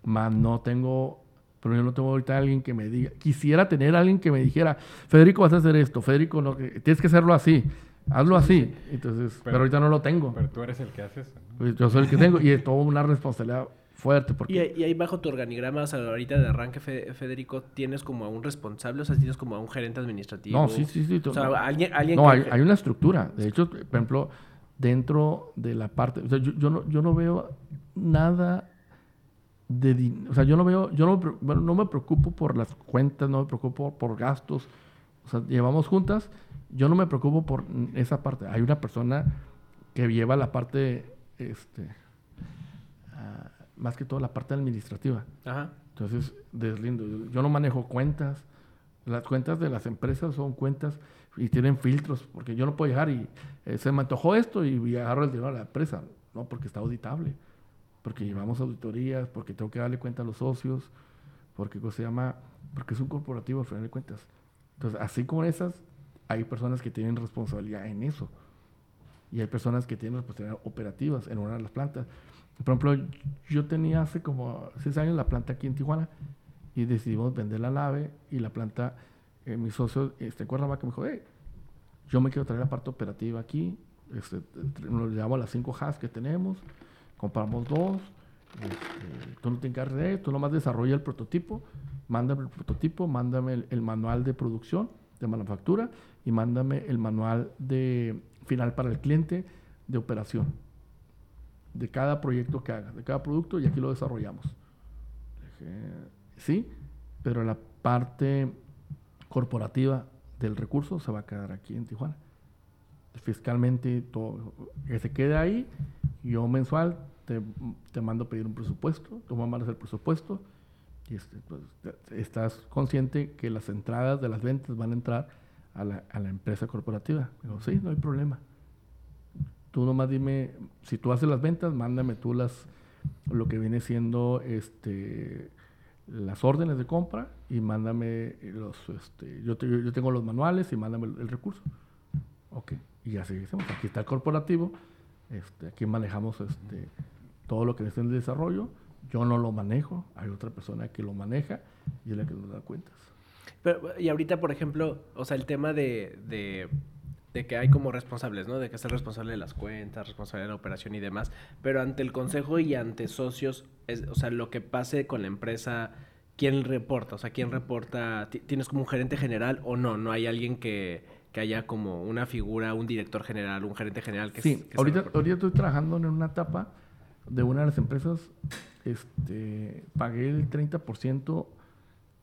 S4: más no tengo pero yo no tengo ahorita alguien que me diga. Quisiera tener alguien que me dijera, Federico, vas a hacer esto, Federico, no, tienes que hacerlo así, hazlo así. Entonces, pero, ahorita no lo tengo.
S1: Pero tú eres el que hace eso.
S4: Pues yo soy el que tengo y es toda una responsabilidad fuerte. Porque...
S5: ¿Y, ahí bajo tu organigrama, o sea, ahorita de arranque, Federico, tienes como a un responsable, o sea, tienes como a un gerente administrativo.
S4: No, sí, sí, sí.
S5: O sea, alguien, alguien
S4: no, hay, hay, una estructura. De hecho, por ejemplo, dentro de la parte, o sea, yo, yo, no, yo no veo nada de, o sea, yo no veo, yo no, bueno, no me preocupo por las cuentas, no me preocupo por gastos, o sea, llevamos juntas, yo no me preocupo por esa parte. Hay una persona que lleva la parte, este, ah, más que todo la parte administrativa. Ajá. Entonces, deslindo. Yo no manejo cuentas. Las cuentas de las empresas son cuentas y tienen filtros, porque yo no puedo llegar y eh, se me antojó esto y, agarro el dinero a la empresa, no, porque está auditable porque llevamos auditorías, porque tengo que darle cuenta a los socios, porque se llama, porque es un corporativo al final de cuentas. Entonces, así como esas, hay personas que tienen responsabilidad en eso. Y hay personas que tienen responsabilidad operativas en una de las plantas. Por ejemplo, yo tenía hace como seis años la planta aquí en Tijuana y decidimos vender la nave y la planta, eh, mi socio, este Cuernavaca, me dijo, hey, yo me quiero traer la parte operativa aquí, este, nos llevamos las cinco HAS que tenemos, compramos dos, este, tú no te encargas de tú nomás desarrolla el prototipo, mándame el prototipo, mándame el, manual de producción, de manufactura y mándame el manual de final para el cliente de operación de cada proyecto que hagas, de cada producto y aquí lo desarrollamos. Sí, pero la parte corporativa del recurso se va a quedar aquí en Tijuana. Fiscalmente, todo, que se quede ahí yo mensual te, te mando a pedir un presupuesto, tú mandas el presupuesto y este, pues, estás consciente que las entradas de las ventas van a entrar a la, a la empresa corporativa. Digo, sí, no hay problema. Tú nomás dime, si tú haces las ventas, mándame tú las, lo que viene siendo este, las órdenes de compra y mándame los, este, yo, yo tengo los manuales y mándame el, recurso. Ok, y así hacemos. Aquí está el corporativo este, aquí manejamos este, todo lo que es el desarrollo. Yo no lo manejo, hay otra persona que lo maneja y es la que nos da cuentas.
S5: Pero, y ahorita, por ejemplo, o sea, el tema de, de, de, que hay como responsables, ¿no? De que es el responsable de las cuentas, responsable de la operación y demás. Pero ante el consejo y ante socios, es, o sea, lo que pase con la empresa, ¿quién reporta? O sea, ¿quién reporta? ¿Tienes como un gerente general o no? No hay alguien que, que haya como una figura, un director general, un gerente general que
S4: Sí, ahorita, ahorita estoy trabajando en una etapa de una de las empresas, este, pagué el 30%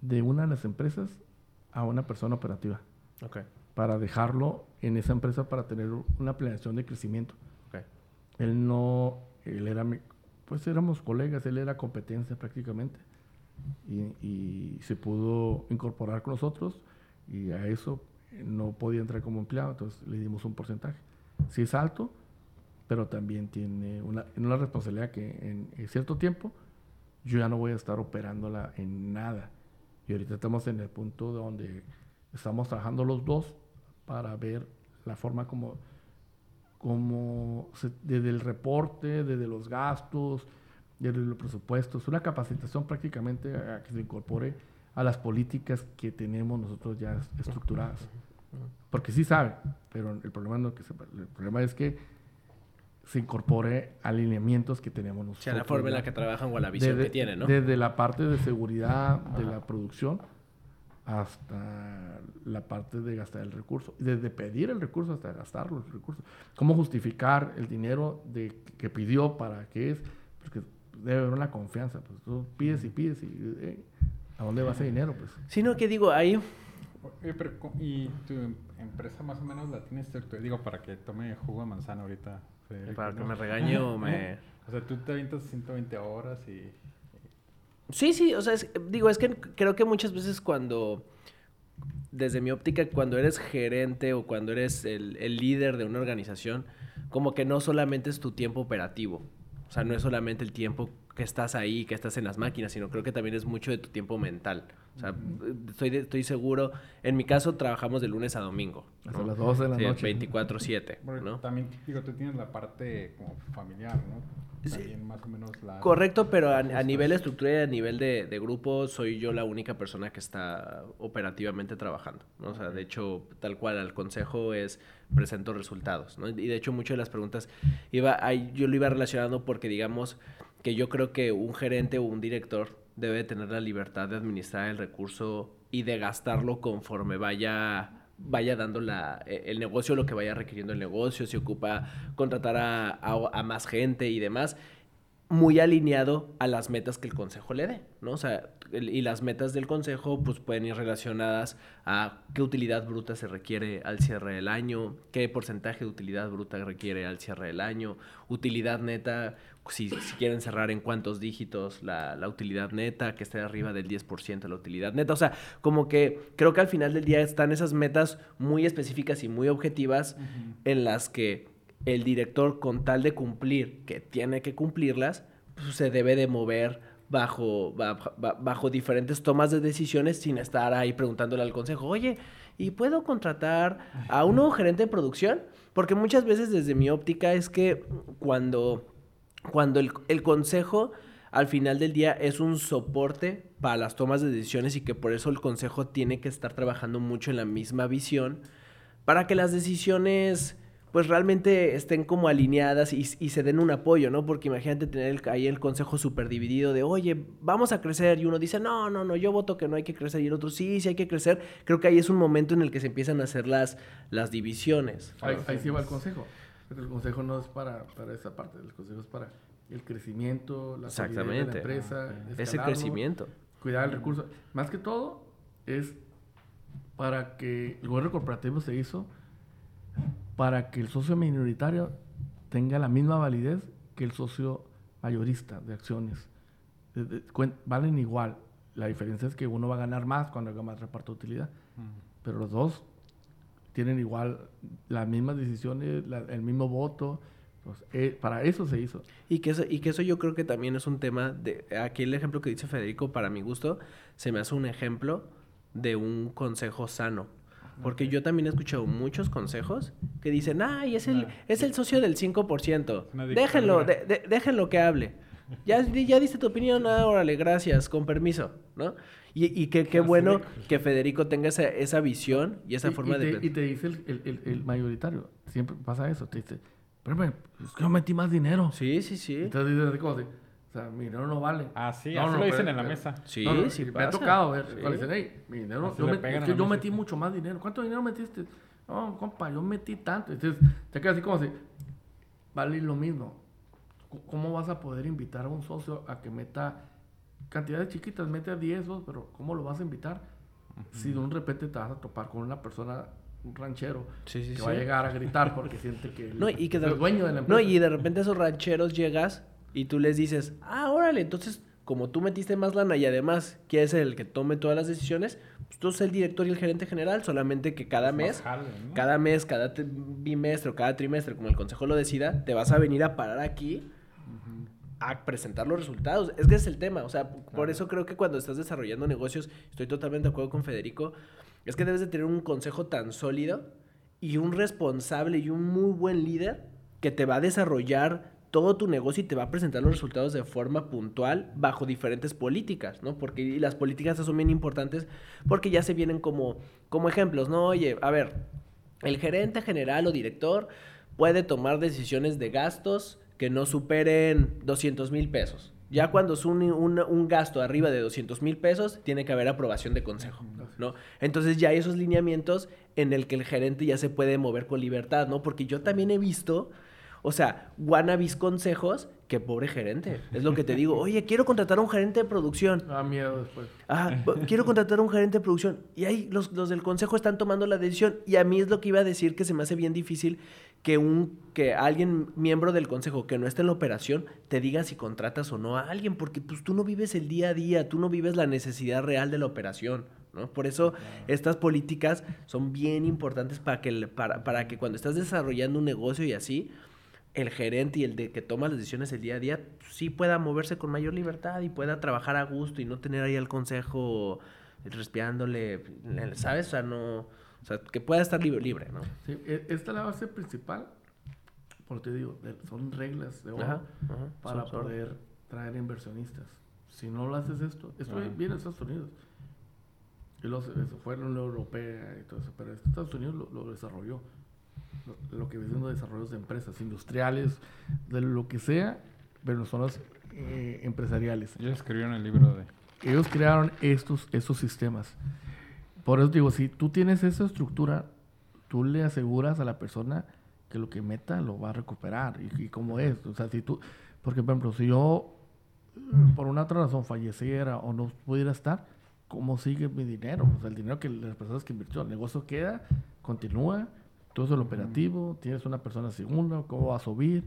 S4: de una de las empresas a una persona operativa.
S5: Okay.
S4: Para dejarlo en esa empresa para tener una planeación de crecimiento. él no, él era, pues éramos colegas, él era competencia prácticamente. Y, se pudo incorporar con nosotros y a eso no podía entrar como empleado, entonces le dimos un porcentaje. Sí es alto, pero también tiene una, una responsabilidad que en, cierto tiempo yo ya no voy a estar operándola en nada. Y ahorita estamos en el punto donde estamos trabajando los dos para ver la forma como, como desde el reporte, desde los gastos, desde los presupuestos, una capacitación prácticamente a que se incorpore a las políticas que tenemos nosotros ya estructuradas. Porque sí sabe, pero el problema, no que el problema es que se incorpore alineamientos que tenemos nosotros.
S5: O sea, la forma en la que trabajan o la visión que tienen, ¿no?
S4: Desde la parte de seguridad de la producción hasta la parte de gastar el recurso. Desde pedir el recurso hasta gastar los recursos. ¿Cómo justificar el dinero de, que pidió para qué es? Porque debe haber una confianza. Pues tú pides y pides y eh, ¿a dónde va ese dinero? Pues.
S5: Sino que digo, ahí...
S1: ¿Y tu empresa más o menos la tienes Digo, para que tome jugo de manzana ahorita.
S5: Para que me regañe o me... [LAUGHS]
S1: O sea, tú te avientas 120 horas y...
S5: Sí, sí, o sea, digo, es que creo que muchas veces cuando, desde mi óptica, cuando eres gerente o cuando eres el, el líder de una organización, como que no solamente es tu tiempo operativo, o sea, no es solamente el tiempo que estás ahí, que estás en las máquinas, sino creo que también es mucho de tu tiempo mental. O sea, estoy, estoy seguro, en mi caso trabajamos de lunes a domingo.
S4: Hasta las 12 de la noche.
S5: 24/7, ¿no?
S1: También, digo, tú tienes la parte como familiar, ¿no? También más o menos la...
S5: Correcto, pero a, nivel de estructura y a nivel de, de, grupo, soy yo la única persona que está operativamente trabajando, ¿no? O sea, de hecho, tal cual, al consejo es presento resultados, ¿no? Y de hecho, muchas de las preguntas iba, yo lo iba relacionando porque, digamos, que yo creo que un gerente o un director debe tener la libertad de administrar el recurso y de gastarlo conforme vaya vaya dando la, e, el negocio lo que vaya requiriendo el negocio, si ocupa contratar a, a más gente y demás muy alineado a las metas que el consejo le dé, ¿no? O sea, y las metas del consejo pues pueden ir relacionadas a qué utilidad bruta se requiere al cierre del año, qué porcentaje de utilidad bruta requiere al cierre del año, utilidad neta, si, quieren cerrar en cuántos dígitos la, utilidad neta, que esté arriba del 10% de la utilidad neta. O sea, como que creo que al final del día están esas metas muy específicas y muy objetivas en las que el director con tal de cumplir, que tiene que cumplirlas, pues, se debe de mover bajo, bajo, diferentes tomas de decisiones sin estar ahí preguntándole al consejo, oye, ¿y puedo contratar a un nuevo gerente de producción? Porque muchas veces desde mi óptica es que cuando, cuando el, el consejo al final del día es un soporte para las tomas de decisiones y que por eso el consejo tiene que estar trabajando mucho en la misma visión para que las decisiones pues realmente estén como alineadas y, se den un apoyo, ¿no? Porque imagínate tener ahí el consejo súper dividido de, oye, vamos a crecer, y uno dice, no, no, no, yo voto que no hay que crecer, y el otro, sí, sí hay que crecer. Creo que ahí es un momento en el que se empiezan a hacer las, las divisiones.
S4: Ahí, sí va el consejo. El consejo no es para, para esa parte, el consejo es para el crecimiento, la
S5: Exactamente. de la
S4: empresa.
S5: Ese crecimiento.
S4: Cuidar el recurso. Más que todo, es para que el gobierno corporativo se hizo para que el socio minoritario tenga la misma validez que el socio mayorista de acciones. valen igual. La diferencia es que uno va a ganar más cuando haga más reparto de utilidad. Pero los dos tienen igual las mismas decisiones, el mismo voto. Pues, eh, para eso se hizo.
S5: Y que, eso, y que eso yo creo que también es un tema de... Aquí el ejemplo que dice Federico, para mi gusto, se me hace un ejemplo de un consejo sano. Porque yo también he escuchado muchos consejos que dicen, ay, es el, es el socio del 5%. Déjenlo, déjenlo que hable. Ya, ya diste tu opinión, ah, órale, gracias, con permiso, ¿no? Y, y qué bueno que Federico tenga esa, esa visión y esa forma
S4: de...
S5: Te,
S4: y te dice el, el, el, mayoritario, siempre pasa eso, te dice, pero es que yo metí más dinero.
S5: Sí, sí, sí.
S4: Entonces dices, ¿cómo o sea, mi dinero no vale.
S1: Ah, sí, no, así lo dicen en la mesa.
S5: Sí,
S4: sí Me ha tocado ver. Dicen, hey, mi dinero, yo, es que yo metí mucho más dinero. ¿Cuánto dinero metiste? No, compa, yo metí tanto. Entonces, te quedas así como así. Vale lo mismo. ¿Cómo vas a poder invitar a un socio a que meta cantidades chiquitas? Mete a 10, pero ¿cómo lo vas a invitar? Si de un repente te vas a topar con una persona ranchero
S5: Sí, sí,
S4: que
S5: sí.
S4: va a llegar a gritar porque siente que el-
S5: No, y que
S4: es el dueño de la
S5: no,
S4: empresa.
S5: y de repente esos rancheros llegas y tú les dices, ah, órale, entonces, como tú metiste más lana y además quieres ser el que tome todas las decisiones, pues tú eres el director y el gerente general, solamente que cada
S6: Es
S5: mes,
S6: más jale, ¿no?
S5: cada mes, cada bimestre o cada trimestre, como el consejo lo decida, te vas a venir a parar aquí a presentar los resultados. Es que es el tema. O sea, por
S6: Claro.
S5: eso creo que cuando estás desarrollando negocios, estoy totalmente de acuerdo con Federico, es que debes de tener un consejo tan sólido y un responsable y un muy buen líder que te va a desarrollar todo tu negocio y te va a presentar los resultados de forma puntual bajo diferentes políticas, ¿no? Porque las políticas son bien importantes porque ya se vienen como, como ejemplos, ¿no? Oye, a ver, el gerente general o director puede tomar decisiones de gastos que no superen 200 mil pesos. Ya cuando es un, un- un gasto arriba de 200 mil pesos, tiene que haber aprobación de consejo, ¿no? Entonces ya hay esos lineamientos en el que el gerente ya se puede mover con libertad, ¿no? Porque yo también he visto, o sea, wannabis consejos, que pobre gerente. Es lo que te digo, oye, quiero contratar a un gerente de producción.
S4: Da miedo después.
S5: Ah, [LAUGHS] quiero contratar a un gerente de producción. Y ahí los, los del consejo están tomando la decisión. Y a mí es lo que iba a decir que se me hace bien difícil que un que alguien miembro del consejo que no esté en la operación te diga si contratas o no a alguien, porque pues tú no vives el día a día, tú no vives la necesidad real de la operación. ¿no? Por eso estas políticas son bien importantes para que, el- para, para que cuando estás desarrollando un negocio y así, el gerente y el de que toma las decisiones el día a día sí pueda moverse con mayor libertad y pueda trabajar a gusto y no tener ahí al consejo respirándole, ¿sabes? O sea, no, o sea, que pueda estar libre, libre ¿no?
S4: Sí, e- esta es la base principal, porque te digo, son reglas de oro
S5: Ajá, ajá,
S4: para
S5: son- son-
S4: poder traer inversionistas. Si no lo haces esto, esto
S6: Ajá.
S4: viene de Estados Unidos. Y los, eso fue en la Unión Europea y todo eso, pero Estados Unidos lo, lo desarrolló. Lo, que viene siendo desarrollos de empresas industriales, de lo que sea, pero son los eh, empresariales.
S6: Ellos escribieron el libro de...
S4: Ellos crearon estos, estos sistemas. Por eso digo, si tú tienes esa estructura, tú le aseguras a la persona que lo que meta lo va a recuperar. Y, y como es. O sea, si tú, porque por ejemplo, si yo por una otra razón falleciera o no pudiera estar, ¿cómo sigue mi dinero? O sea, el dinero que las personas que invirtió, el negocio queda, continúa, todo eso el operativo, tienes una persona segunda, ¿cómo va a subir?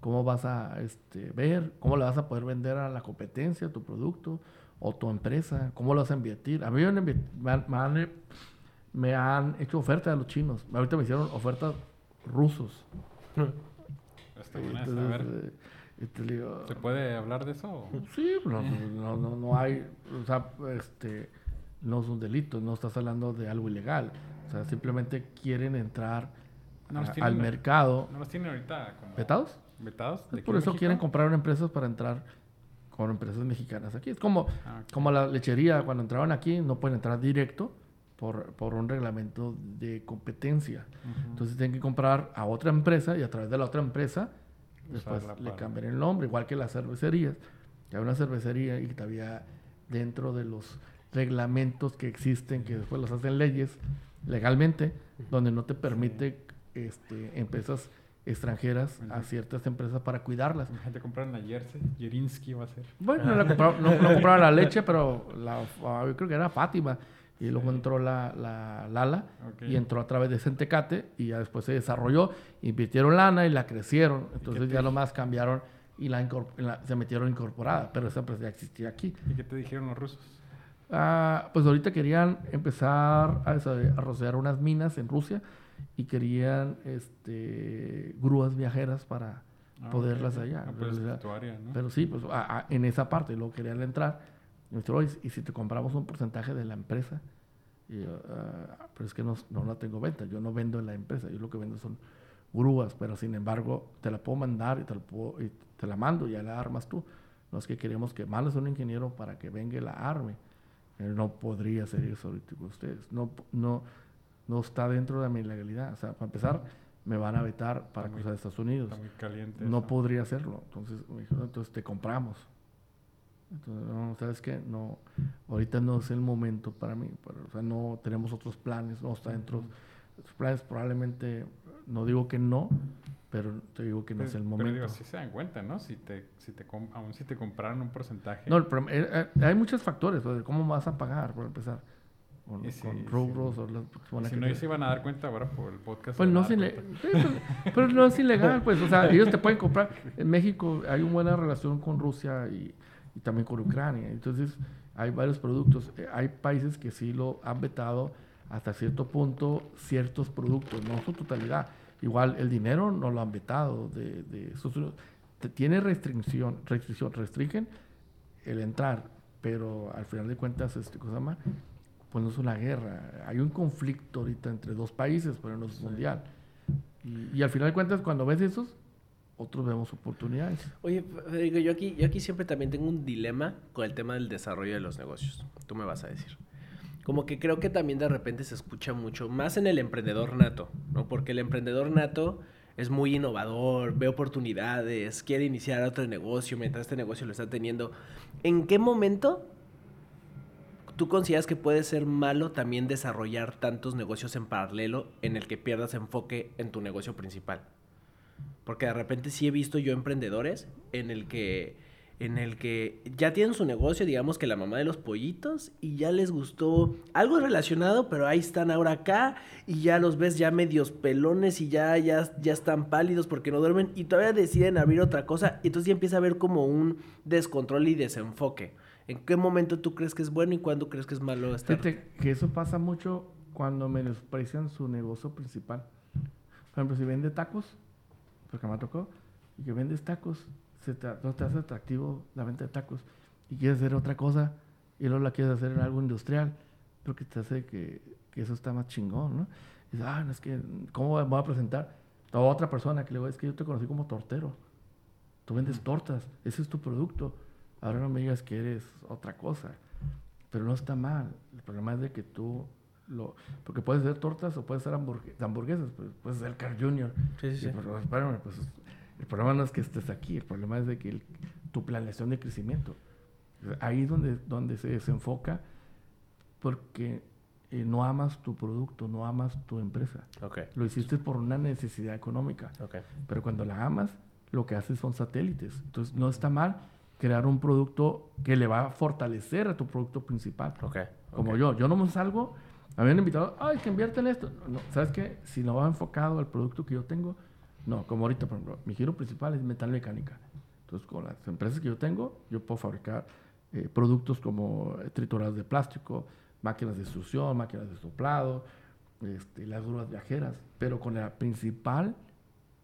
S4: ¿Cómo vas a este, ver? ¿Cómo le vas a poder vender a la competencia tu producto o tu empresa? ¿Cómo lo vas a invertir? A mí me han, me han- me han- hecho ofertas a los chinos. Ahorita me hicieron ofertas rusos.
S6: Está buena a
S4: Entonces,
S6: ver,
S4: eh, y te digo,
S6: ¿Se puede hablar de eso?
S4: Sí, no, no, no, no hay, o sea, este, no es un delito, no estás hablando de algo ilegal. O sea, simplemente quieren entrar
S6: No
S4: a- al mercado.
S6: ¿No los tienen ahorita como...
S4: ¿Vetados?
S6: ¿Vetados? ¿De aquí
S4: Por eso
S6: México?
S4: quieren comprar empresas para entrar con empresas mexicanas aquí. Es como,
S6: Ah,
S4: como la lechería, cuando entraban aquí no pueden entrar directo por, por un reglamento de competencia. Entonces tienen que comprar a otra empresa y a través de la otra empresa después le cambian el nombre, igual que las cervecerías. Que hay una cervecería y todavía dentro de los reglamentos que existen, que después los hacen leyes legalmente, donde no te permite este, empresas extranjeras a ciertas empresas para cuidarlas.
S6: Imagínate comprar la jersey. Jerinsky va a ser.
S4: Bueno, no, la compraron- no- no compraron la leche, pero la, ah, yo creo que era Fátima. Y luego entró la, la Lala y entró a través de Centecate y ya después se desarrolló, invirtieron lana y la crecieron. Entonces
S6: te
S4: ya nomás cambiaron y la, la- se metieron incorporada, pero esa empresa ya existía aquí.
S6: ¿Y qué te dijeron los rusos?
S4: Ah, pues ahorita querían empezar a, a rociar unas minas en Rusia y querían este, grúas viajeras para
S6: Ah,
S4: poderlas
S6: ok.
S4: allá.
S6: Ah, pues área, ¿no?
S4: Pero sí, pues a- a- en esa parte, luego querían entrar. Y me dijeron, "Oye, ¿y si te compramos un porcentaje de la empresa? Y yo, "Ah, pero es que no, no la tengo venta, yo no vendo en la empresa, yo lo que vendo son grúas, pero sin embargo te la puedo mandar y te la, puedo- y te la mando y ya la armas tú. No es que queremos que mandes a un ingeniero para que venga y la arme. Él no podría hacer eso ahorita con ustedes. No, no, no está dentro de mi legalidad. O sea, para empezar, me van a vetar para
S6: Está muy-
S4: cruzar Estados Unidos.
S6: Está muy caliente
S4: No
S6: eso.
S4: podría hacerlo. Entonces me dijeron, entonces te compramos. Entonces, no, ¿sabes qué? No, ahorita no es el momento para mí. pero, o sea, no tenemos otros planes, no está dentro de los planes. Probablemente, no digo que no, pero te digo que no es el
S6: Pero
S4: momento.
S6: digo, sí se dan cuenta, ¿no? Si te, si te aún si te compraran un porcentaje.
S4: No, el problema- eh, eh, hay muchos factores. pues, ¿Cómo vas a pagar, por empezar?
S6: sí,
S4: con rubros. o las personas
S6: Si
S4: que
S6: no,
S4: te-
S6: se iban a dar cuenta ahora por el podcast.
S4: Pues
S6: se
S4: no
S6: van
S4: es
S6: a dar
S4: ilegal.
S6: cuenta. [LAUGHS]
S4: pero no es ilegal, pues. O sea, [LAUGHS] ellos te pueden comprar. En México hay una buena relación con Rusia y, y también con Ucrania. Entonces, hay varios productos. Eh, Hay países que sí lo han vetado hasta cierto punto ciertos productos, no su totalidad. Igual el dinero no lo han vetado de, de Tiene restricción, restricción, restringen el entrar, pero al final de cuentas, este, cosa más, pues no es una guerra. Hay un conflicto ahorita entre dos países, pero no es mundial. Y, y al final de cuentas, cuando ves esos, otros vemos oportunidades.
S5: Oye, Federico, yo aquí, yo aquí siempre también tengo un dilema con el tema del desarrollo de los negocios. Tú me vas a decir. Como que creo que también de repente se escucha mucho, más en el emprendedor nato, ¿no? Porque el emprendedor nato es muy innovador, ve oportunidades, quiere iniciar otro negocio mientras este negocio lo está teniendo. ¿En qué momento tú consideras que puede ser malo también desarrollar tantos negocios en paralelo en el que pierdas enfoque en tu negocio principal? Porque de repente sí he visto yo emprendedores en el que en el que ya tienen su negocio, digamos que la mamá de los pollitos, y ya les gustó algo relacionado, pero ahí están ahora acá, y ya los ves ya medios pelones y ya, ya, ya están pálidos porque no duermen, y todavía deciden abrir otra cosa, y entonces ya empieza a haber como un descontrol y desenfoque. ¿En qué momento tú crees que es bueno y cuándo crees que es malo estar?
S4: Que eso pasa mucho cuando menosprecian su negocio principal. Por ejemplo, si vende tacos, porque me tocado, y que vendes tacos, se te, no te hace atractivo la venta de tacos, y quieres hacer otra cosa, y luego la quieres hacer en algo industrial, porque te hace que, que eso está más chingón, ¿no? Y dices, ah, no, es que, ¿cómo me voy a presentar? A otra persona que le digo, es que yo te conocí como tortero. Tú vendes tortas, ese es tu producto. Ahora no me digas que eres otra cosa. Pero no está mal. El problema es de que tú lo... Porque puedes hacer tortas o puedes hacer hamburgue- hamburguesas. Pues, puedes hacer Carl Jr.
S5: Sí, sí, sí.
S4: pero, espérame, pues, el problema no es que estés aquí. El problema es de que el- tu planeación de crecimiento. Ahí es donde, donde se desenfoca porque eh, no amas tu producto, no amas tu empresa.
S5: Ok,
S4: Lo hiciste por una necesidad económica.
S5: ok.
S4: Pero cuando la amas, lo que haces son satélites. Entonces, no está mal crear un producto que le va a fortalecer a tu producto principal.
S5: Ok.
S4: Como yo. Yo no me salgo, me habían invitado, ay, que invierten esto. No, ¿Sabes qué? Si no va enfocado al producto que yo tengo, no. Como ahorita, por ejemplo, mi giro principal es metal mecánica. Entonces, con las empresas que yo tengo, yo puedo fabricar eh, productos como eh, trituradas de plástico, máquinas de extrusión, máquinas de soplado, este, las grúas viajeras. Pero con la principal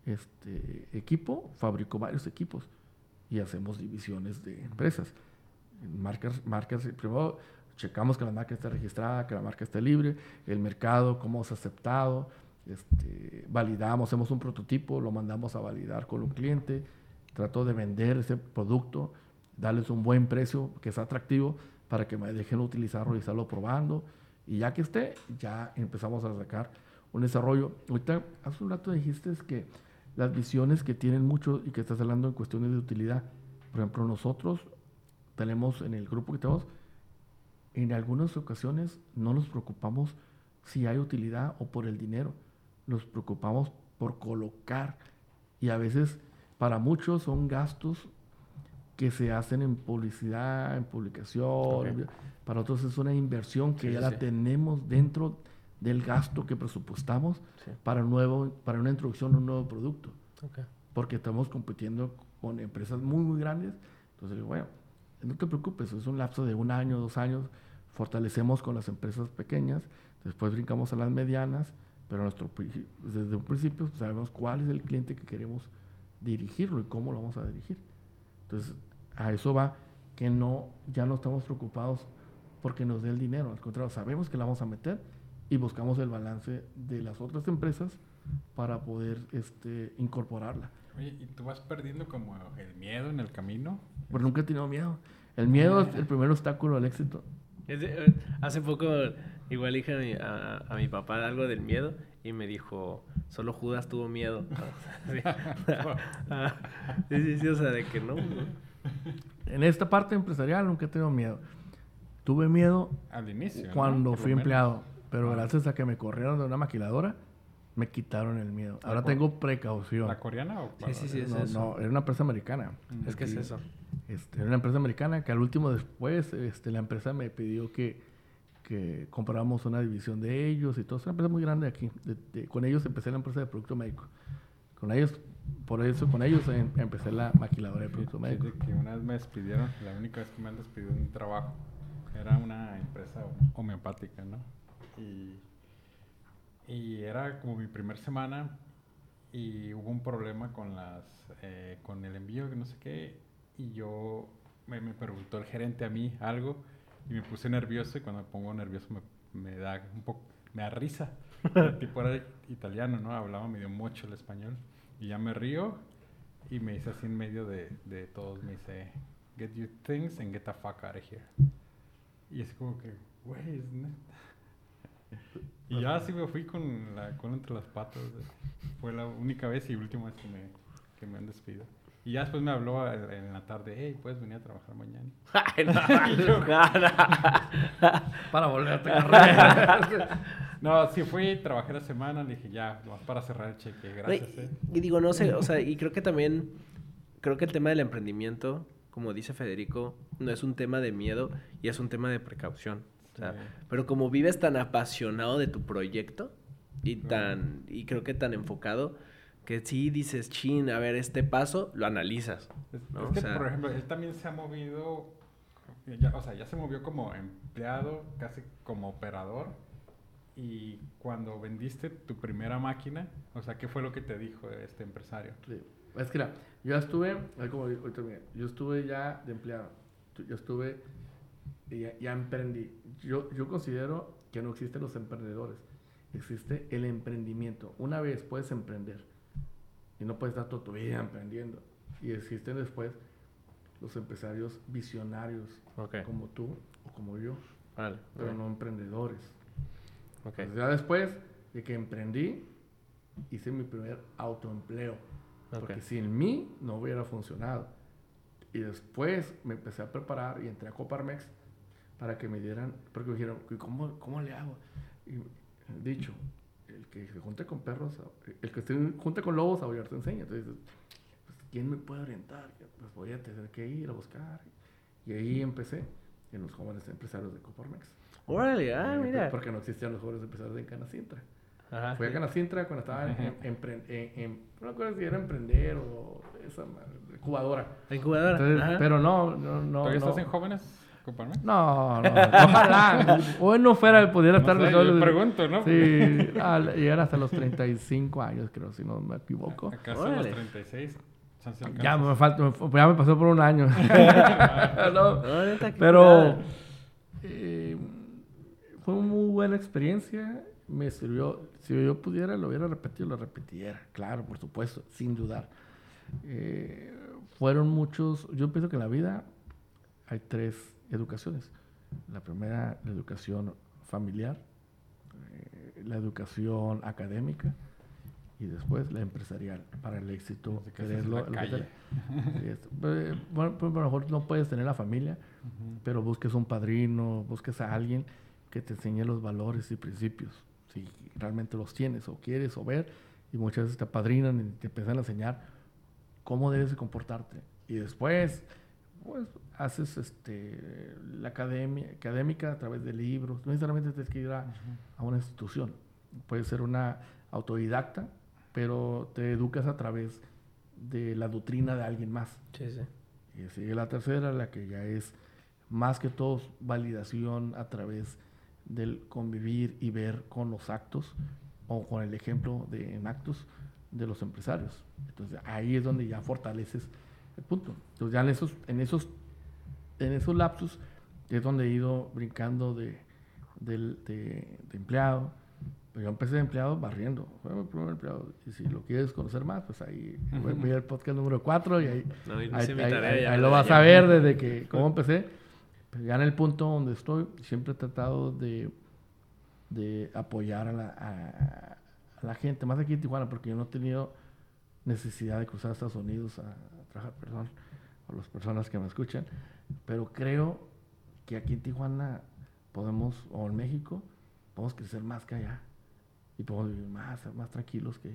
S4: este, equipo, fabrico varios equipos y hacemos divisiones de empresas. Marcas, marcas, primero checamos que la marca esté registrada, que la marca esté libre, el mercado, cómo es aceptado, este, validamos, hacemos un prototipo, lo mandamos a validar con un cliente, trato de vender ese producto, darles un buen precio que sea atractivo para que me dejen utilizarlo y estarlo probando. Y ya que esté, ya empezamos a sacar un desarrollo. Ahorita, hace un rato dijiste que las visiones que tienen mucho y que estás hablando en cuestiones de utilidad. Por ejemplo, nosotros tenemos en el grupo que tenemos, en algunas ocasiones no nos preocupamos si hay utilidad o por el dinero. Nos preocupamos por colocar. Y a veces, para muchos, son gastos que se hacen en publicidad, en publicación. Para otros es una inversión que
S5: Sí,
S4: ya
S5: sí,
S4: la tenemos dentro del gasto que presupuestamos
S5: Sí.
S4: para, nuevo, para una introducción a un nuevo producto.
S5: Ok.
S4: Porque estamos compitiendo con empresas muy, muy grandes. Entonces, bueno, no te preocupes, es un lapso de un año, dos años. Fortalecemos con las empresas pequeñas, después brincamos a las medianas, pero nuestro, desde un principio sabemos cuál es el cliente que queremos dirigirlo y cómo lo vamos a dirigir. Entonces, a eso va que no, ya no estamos preocupados porque nos dé el dinero, al contrario, sabemos que la vamos a meter y buscamos el balance de las otras empresas para poder este, incorporarla.
S6: Oye, ¿y tú vas perdiendo como el miedo en el camino?
S4: Pero nunca he tenido miedo. El miedo es el primer obstáculo al éxito.
S5: Eh, hace poco igual dije a mi, a, a mi papá algo del miedo y me dijo, solo Judas tuvo miedo. [LAUGHS] sí. [LAUGHS] Sí, sí, sí, o sea, de que no. ¿no?
S4: En esta parte empresarial nunca he tenido miedo. Tuve miedo
S6: Al inicio. ¿no?
S4: cuando
S6: lo
S4: fui empleado, pero
S6: Ah.
S4: gracias a que me corrieron de una maquiladora, me quitaron el miedo. Ahora tengo precaución.
S6: ¿La coreana o cuál?
S5: sí, sí, es
S4: no,
S5: eso.
S4: no, era una empresa americana.
S5: Es que es eso.
S4: Este, era una empresa americana que al último después este, la empresa me pidió que, que compramos una división de ellos y todo. Es una empresa muy grande aquí. con ellos empecé la empresa de producto médico. Con ellos, por eso, con ellos em, empecé la maquiladora de producto médico.
S6: que una vez me despidieron, la única vez que me han despedido de un trabajo, era una empresa homeopática, ¿no? Y, y era como mi primera semana y hubo un problema con las eh, con el envío, que no sé qué, y yo me, me preguntó el gerente a mí algo y me puse nervioso y cuando me pongo nervioso me, me da un poco, me da risa. [LAUGHS] El tipo era italiano, ¿no? Hablaba medio mucho el español. Y ya me río y me dice así en medio de, de todos, me dice, get your things and get the fuck out of here. Y es como que, güey, es neta. Y ya así me fui con la cola entre las patas. Fue la única vez y última vez que me, que me han despedido. Y ya después me habló en la tarde, hey, puedes venir a trabajar mañana. [LAUGHS] [LAUGHS] [LAUGHS]
S4: para volver a carrera.
S6: no, sí fui, trabajé la semana, le dije, ya, vas para cerrar el cheque, gracias.
S5: Y, eh". y digo, no sé, o sea, y creo que también, creo que el tema del emprendimiento, como dice Federico, no es un tema de miedo y es un tema de precaución. O sea, Pero como vives tan apasionado de tu proyecto y tan, y creo que tan enfocado, que sí dices, chin, a ver, este paso, lo analizas.
S6: ¿no? Es que, por ejemplo, él también se ha movido, o sea, ya se movió como empleado, casi como operador. Y cuando vendiste tu primera máquina, o sea, ¿qué fue lo que te dijo este empresario?
S4: Sí. Es que, yo ya estuve, como yo estuve ya de empleado, yo estuve, ya, ya emprendí. Yo, yo considero que no existen los emprendedores, existe el emprendimiento. Una vez puedes emprender, y no puedes estar toda tu vida emprendiendo. Y existen después los empresarios visionarios, como tú o como yo, pero no emprendedores. ya después de que emprendí, hice mi primer autoempleo. Porque sin mí no hubiera funcionado. Y después me empecé a preparar y entré a Coparmex para que me dieran, porque me dijeron, ¿cómo, cómo le hago? Y dicho, el que se junte con perros, el que se junte con lobos, a te enseña. Entonces, pues, ¿quién me puede orientar? Pues voy a tener que ir a buscar. Y ahí empecé en los jóvenes empresarios de Coparmex.
S5: Órale, ah, mira.
S4: Porque no existían los jóvenes empresarios de Canacintra. Ajá, Fui a Canacintra cuando estaba en, en, no recuerdo si era emprender o esa incubadora.
S5: Incubadora.
S4: pero no, no, no.
S6: ¿Todavía estás en jóvenes?
S4: No, no, ojalá. Hoy no fuera, pudiera estar...
S6: Sé, yo pregunto, ¿no?
S4: Sí, llegar hasta los 35 años, creo, si no me equivoco.
S6: Acá son los 36.
S4: Ya me, falta, ya me pasó por un año. [LAUGHS] no, pero eh, fue una muy buena experiencia. Me sirvió. Si yo pudiera, lo hubiera repetido, lo repetiera. Claro, por supuesto, sin dudar. Eh, fueron muchos. Yo pienso que en la vida hay tres educaciones. La primera, la educación familiar, eh, la educación académica y después la empresarial para el éxito.
S6: Quererlo,
S4: eh, bueno, pues a lo mejor no puedes tener la familia, pero busques un padrino, busques a alguien que te enseñe los valores y principios, si realmente los tienes o quieres o ver, y muchas veces te apadrinan y te empiezan a enseñar cómo debes de comportarte. Y después, pues haces este, la academia, académica a través de libros, no necesariamente tienes que ir a, una institución, puede ser una autodidacta, pero te educas a través de la doctrina de alguien más.
S5: Sí, sí.
S4: Y sigue la tercera, la que ya es más que todo validación a través del convivir y ver con los actos o con el ejemplo de, en actos de los empresarios. Entonces ahí es donde ya fortaleces el punto. Entonces ya en esos, en esos en esos lapsos es donde he ido brincando de, de, empleado. Pues yo empecé de empleado barriendo. Fue mi primer empleado. Y si lo quieres conocer más, pues ahí voy a al podcast número 4 y ahí, ahí, lo vas a ver desde que cómo empecé. Pero ya en el punto donde estoy, siempre he tratado de, de apoyar a la, a, la gente, más aquí en Tijuana, porque yo no he tenido necesidad de cruzar a Estados Unidos a, a trabajar, perdón, a las personas que me escuchan. Pero creo que aquí en Tijuana podemos, o en México, podemos crecer más que allá. Y podemos vivir más, más tranquilos que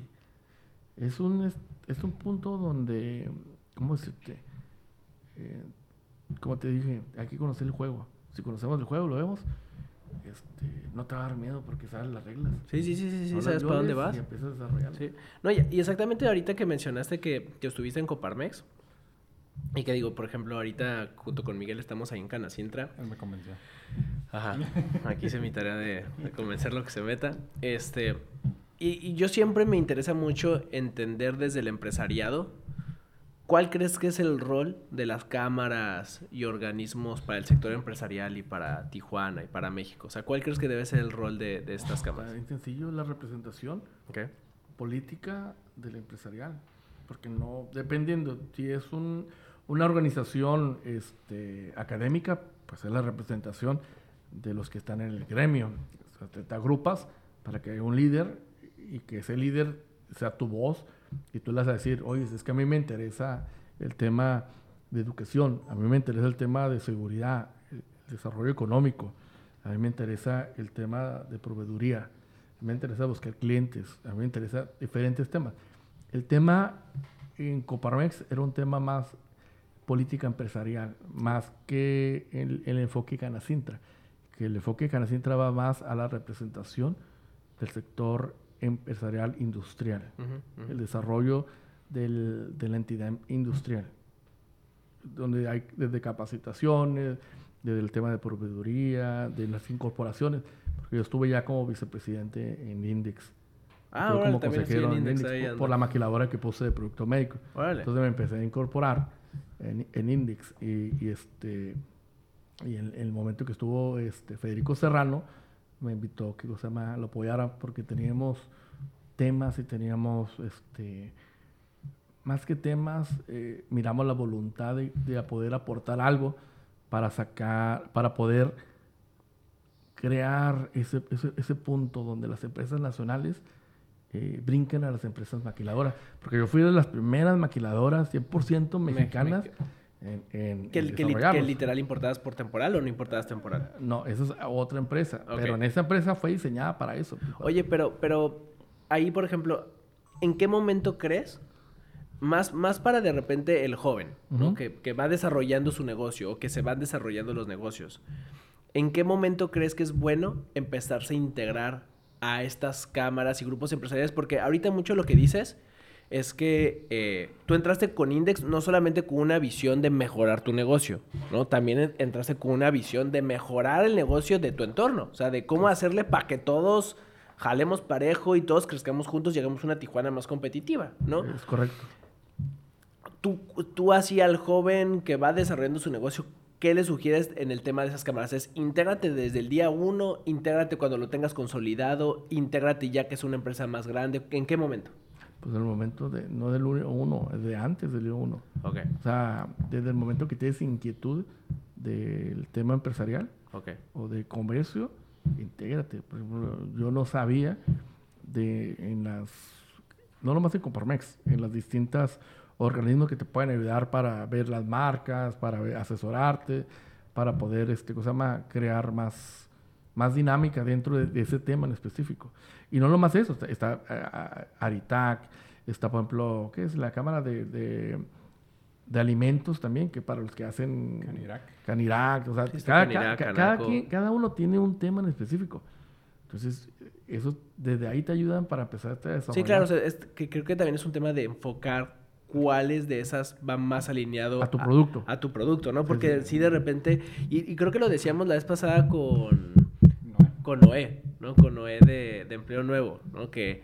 S4: Es un, es, un punto donde, ¿cómo decirte? Eh, como te dije, hay que conocer el juego. Si conocemos el juego, lo vemos, este, no te va a dar miedo porque sabes las reglas.
S5: Sí, sí, sí, sí, sí sabes para dónde vas.
S4: Y empiezas a desarrollar.
S5: Sí. No, y, y exactamente ahorita que mencionaste que, que estuviste en Coparmex, y que digo, por ejemplo, ahorita junto con Miguel estamos ahí en Canacintra.
S6: Él me convenció.
S5: Ajá. [LAUGHS] Aquí hice mi tarea de, de convencerlo que se meta. Este. Y, y yo siempre me interesa mucho entender desde el empresariado cuál crees que es el rol de las cámaras y organismos para el sector empresarial y para Tijuana y para México. O sea, ¿cuál crees que debe ser el rol de, de estas cámaras?
S4: bien sencillo la representación
S5: Ok.
S4: política del empresarial. Porque no, dependiendo, si es un, una organización este, académica, pues es la representación de los que están en el gremio. O sea, te, te agrupas para que haya un líder y que ese líder sea tu voz y tú le vas a decir, oye, es que a mí me interesa el tema de educación, a mí me interesa el tema de seguridad, el desarrollo económico, a mí me interesa el tema de proveeduría, a mí me interesa buscar clientes, a mí me interesa diferentes temas. El tema en Coparmex era un tema más política empresarial, más que el, el enfoque Canacintra, que el enfoque Canacintra va más a la representación del sector empresarial industrial,
S5: Ujú, ujú.
S4: el desarrollo del- de la entidad industrial, donde hay desde capacitaciones, desde el tema de proveeduría, de las incorporaciones, porque yo estuve ya como vicepresidente en Index.
S5: Ah,
S4: Estuve
S5: órale,
S4: como
S5: estoy en
S4: consejero en
S5: Index,
S4: por- la maquiladora que puse de producto médico.
S5: Órale.
S4: Entonces me empecé a incorporar en, en Index y, y este y en el momento que estuvo este Federico Serrano me invitó que cosa más lo apoyara porque teníamos temas y teníamos este más que temas eh, miramos la voluntad de, de poder aportar algo para sacar para poder crear ese, ese, ese punto donde las empresas nacionales eh, brinquen a las empresas maquiladoras. Porque yo fui de las primeras maquiladoras 100% mexicanas en, en,
S5: ¿Que,
S4: en
S5: que, que literal importadas por temporal o no importadas temporal?
S4: No, esa es otra empresa.
S5: Ok.
S4: Pero en esa empresa fue diseñada para eso.
S5: Oye, pero, pero ahí, por ejemplo, ¿en qué momento crees? Más, más para de repente el joven, ¿no?
S4: Ujú.
S5: que, que va desarrollando su negocio o que se van desarrollando los negocios. ¿En qué momento crees que es bueno empezarse a integrar a estas cámaras y grupos empresariales? Porque ahorita mucho lo que dices es que eh, tú entraste con Index no solamente con una visión de mejorar tu negocio, ¿no? También en- entraste con una visión de mejorar el negocio de tu entorno, o sea, de cómo hacerle para que todos jalemos parejo y todos crezcamos juntos y hagamos una Tijuana más competitiva, ¿no?
S4: Es correcto.
S5: Tú, tú así al joven que va desarrollando su negocio, ¿qué le sugieres en el tema de esas cámaras? Es intégrate desde el día uno, intégrate cuando lo tengas consolidado, intégrate ya que es una empresa más grande. ¿En qué momento?
S4: Pues en el momento de, no del uno, es de antes del uno.
S5: Ok,
S4: O sea, desde el momento que tienes inquietud del tema empresarial o de comercio, intégrate. Por ejemplo, yo no sabía de en las, no nomás en Comparmex, en las distintas organismos que te pueden ayudar para ver las marcas, para asesorarte, para poder, este, cosa más, crear más, más dinámica dentro de, de ese tema en específico. Y no nomás eso, está, está ah, ah, Aritac, está, por ejemplo, ¿qué es? La Cámara de, de, de Alimentos también, que para los que hacen...
S6: Canirac.
S4: Canirac, o sea,
S5: Sí,
S4: cada,
S5: Canirac,
S4: ca- cada, quien- cada uno tiene un tema en específico. Entonces, eso desde ahí te ayudan para empezar a desarrollar.
S5: Sí, claro, o sea, es que creo que también es un tema de enfocar cuáles de esas van más alineado
S4: A tu producto.
S5: A, tu producto, ¿no? Porque
S4: sí.
S5: si de repente, y, y creo que lo decíamos la vez pasada con, con Noé, ¿no? Con Noé de, de Empleo Nuevo, ¿no? Que,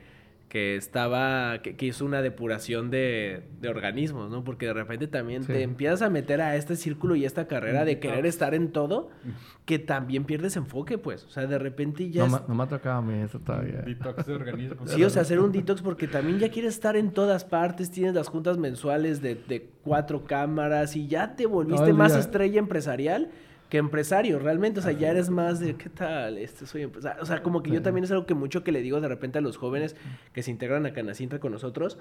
S5: que estaba, que, que hizo una depuración de, de organismos, ¿no? Porque de repente también
S4: Sí.
S5: te empiezas a meter a este círculo y esta carrera de querer estar en todo, que también pierdes enfoque, pues. O sea, de repente ya...
S4: no,
S5: es-
S4: ma- no me ha tocado a mí eso todavía.
S6: Detox de organismo.
S5: Sí, o sea, hacer un detox porque también ya quieres estar en todas partes, tienes las juntas mensuales de, de cuatro cámaras y ya te volviste más estrella empresarial que empresario, realmente, o sea, ya eres más de, ¿qué tal? Este, soy empresario. O sea, como que yo también es algo que mucho que le digo de repente a los jóvenes que se integran a Canacintra con nosotros,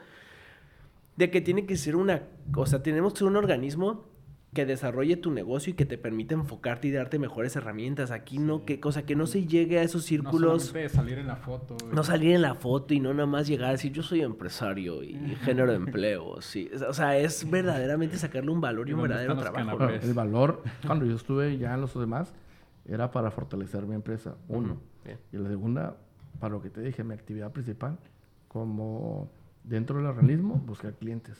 S5: de que tiene que ser una, o sea, tenemos que ser un organismo que desarrolle tu negocio y que te permita enfocarte y darte mejores herramientas. Aquí no, que cosa que no se llegue a esos
S6: No
S5: círculos.
S6: solamente salir en la foto.
S5: No salir en la foto y no nada más llegar a decir yo soy empresario y género de empleo. [LAUGHS] Sí. O sea, es verdaderamente sacarle un valor y un
S6: ¿Dónde
S5: verdadero trabajo.
S4: el valor, cuando yo estuve ya en los demás, era para fortalecer mi empresa, uno. Y la segunda, para lo que te dije, mi actividad principal, como dentro del organismo, buscar clientes.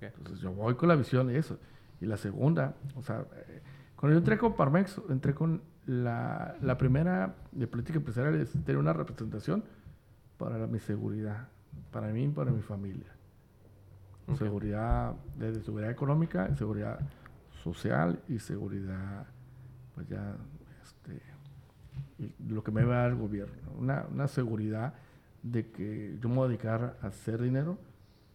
S4: Entonces yo voy con la visión de eso. Y la segunda, o sea, eh, cuando yo entré con Parmex, entré con la, la primera de política empresarial es tener una representación para mi seguridad, para mí y para mi familia. Seguridad, desde seguridad económica, seguridad social y seguridad, pues ya, este, lo que me va a dar el gobierno. Una, una seguridad de que yo me voy a dedicar a hacer dinero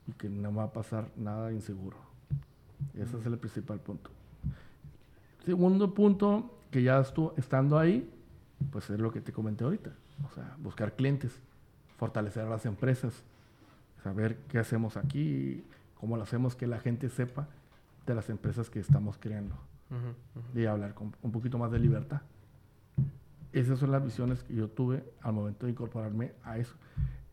S4: y que no va a pasar nada inseguro. Ese es el principal punto. Segundo punto, que ya estuvo, estando ahí, pues es lo que te comenté ahorita. O sea, buscar clientes, fortalecer a las empresas, saber qué hacemos aquí, cómo lo hacemos, que la gente sepa de las empresas que estamos creando. Y hablar con un poquito más de libertad. Esas son las visiones que yo tuve al momento de incorporarme a eso.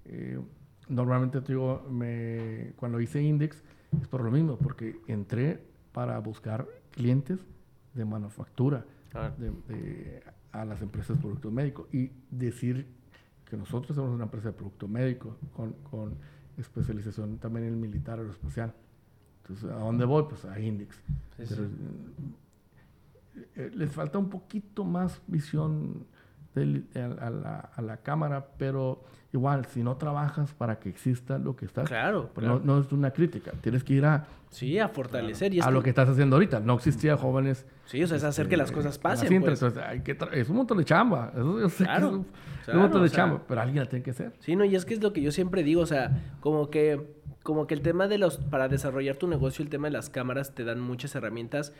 S4: Eh, normalmente digo, me, cuando hice Index es por lo mismo, porque entré para buscar clientes de manufactura de, a las empresas de productos médicos y decir que nosotros somos una empresa de producto médico con, con especialización también en el militar aeroespacial. Entonces, ¿a dónde voy? Pues a Index. Eh, eh, les falta un poquito más visión a, la, a, la, cámara, pero igual, si no trabajas para que exista lo que estás,
S5: claro,
S4: pues No, es una crítica, tienes que ir a...
S5: Sí, a fortalecer.
S4: y a lo que estás haciendo ahorita, no existía jóvenes...
S5: Sí, o sea, es hacer que las este, cosas pasen.
S4: Pues. hay que es un montón de chamba, claro, es un, montón de chamba, pero alguien la tiene que hacer.
S5: Sí, no, y es que es lo que yo siempre digo, o sea, como que, como que el tema de los, para desarrollar tu negocio, el tema de las cámaras te dan muchas herramientas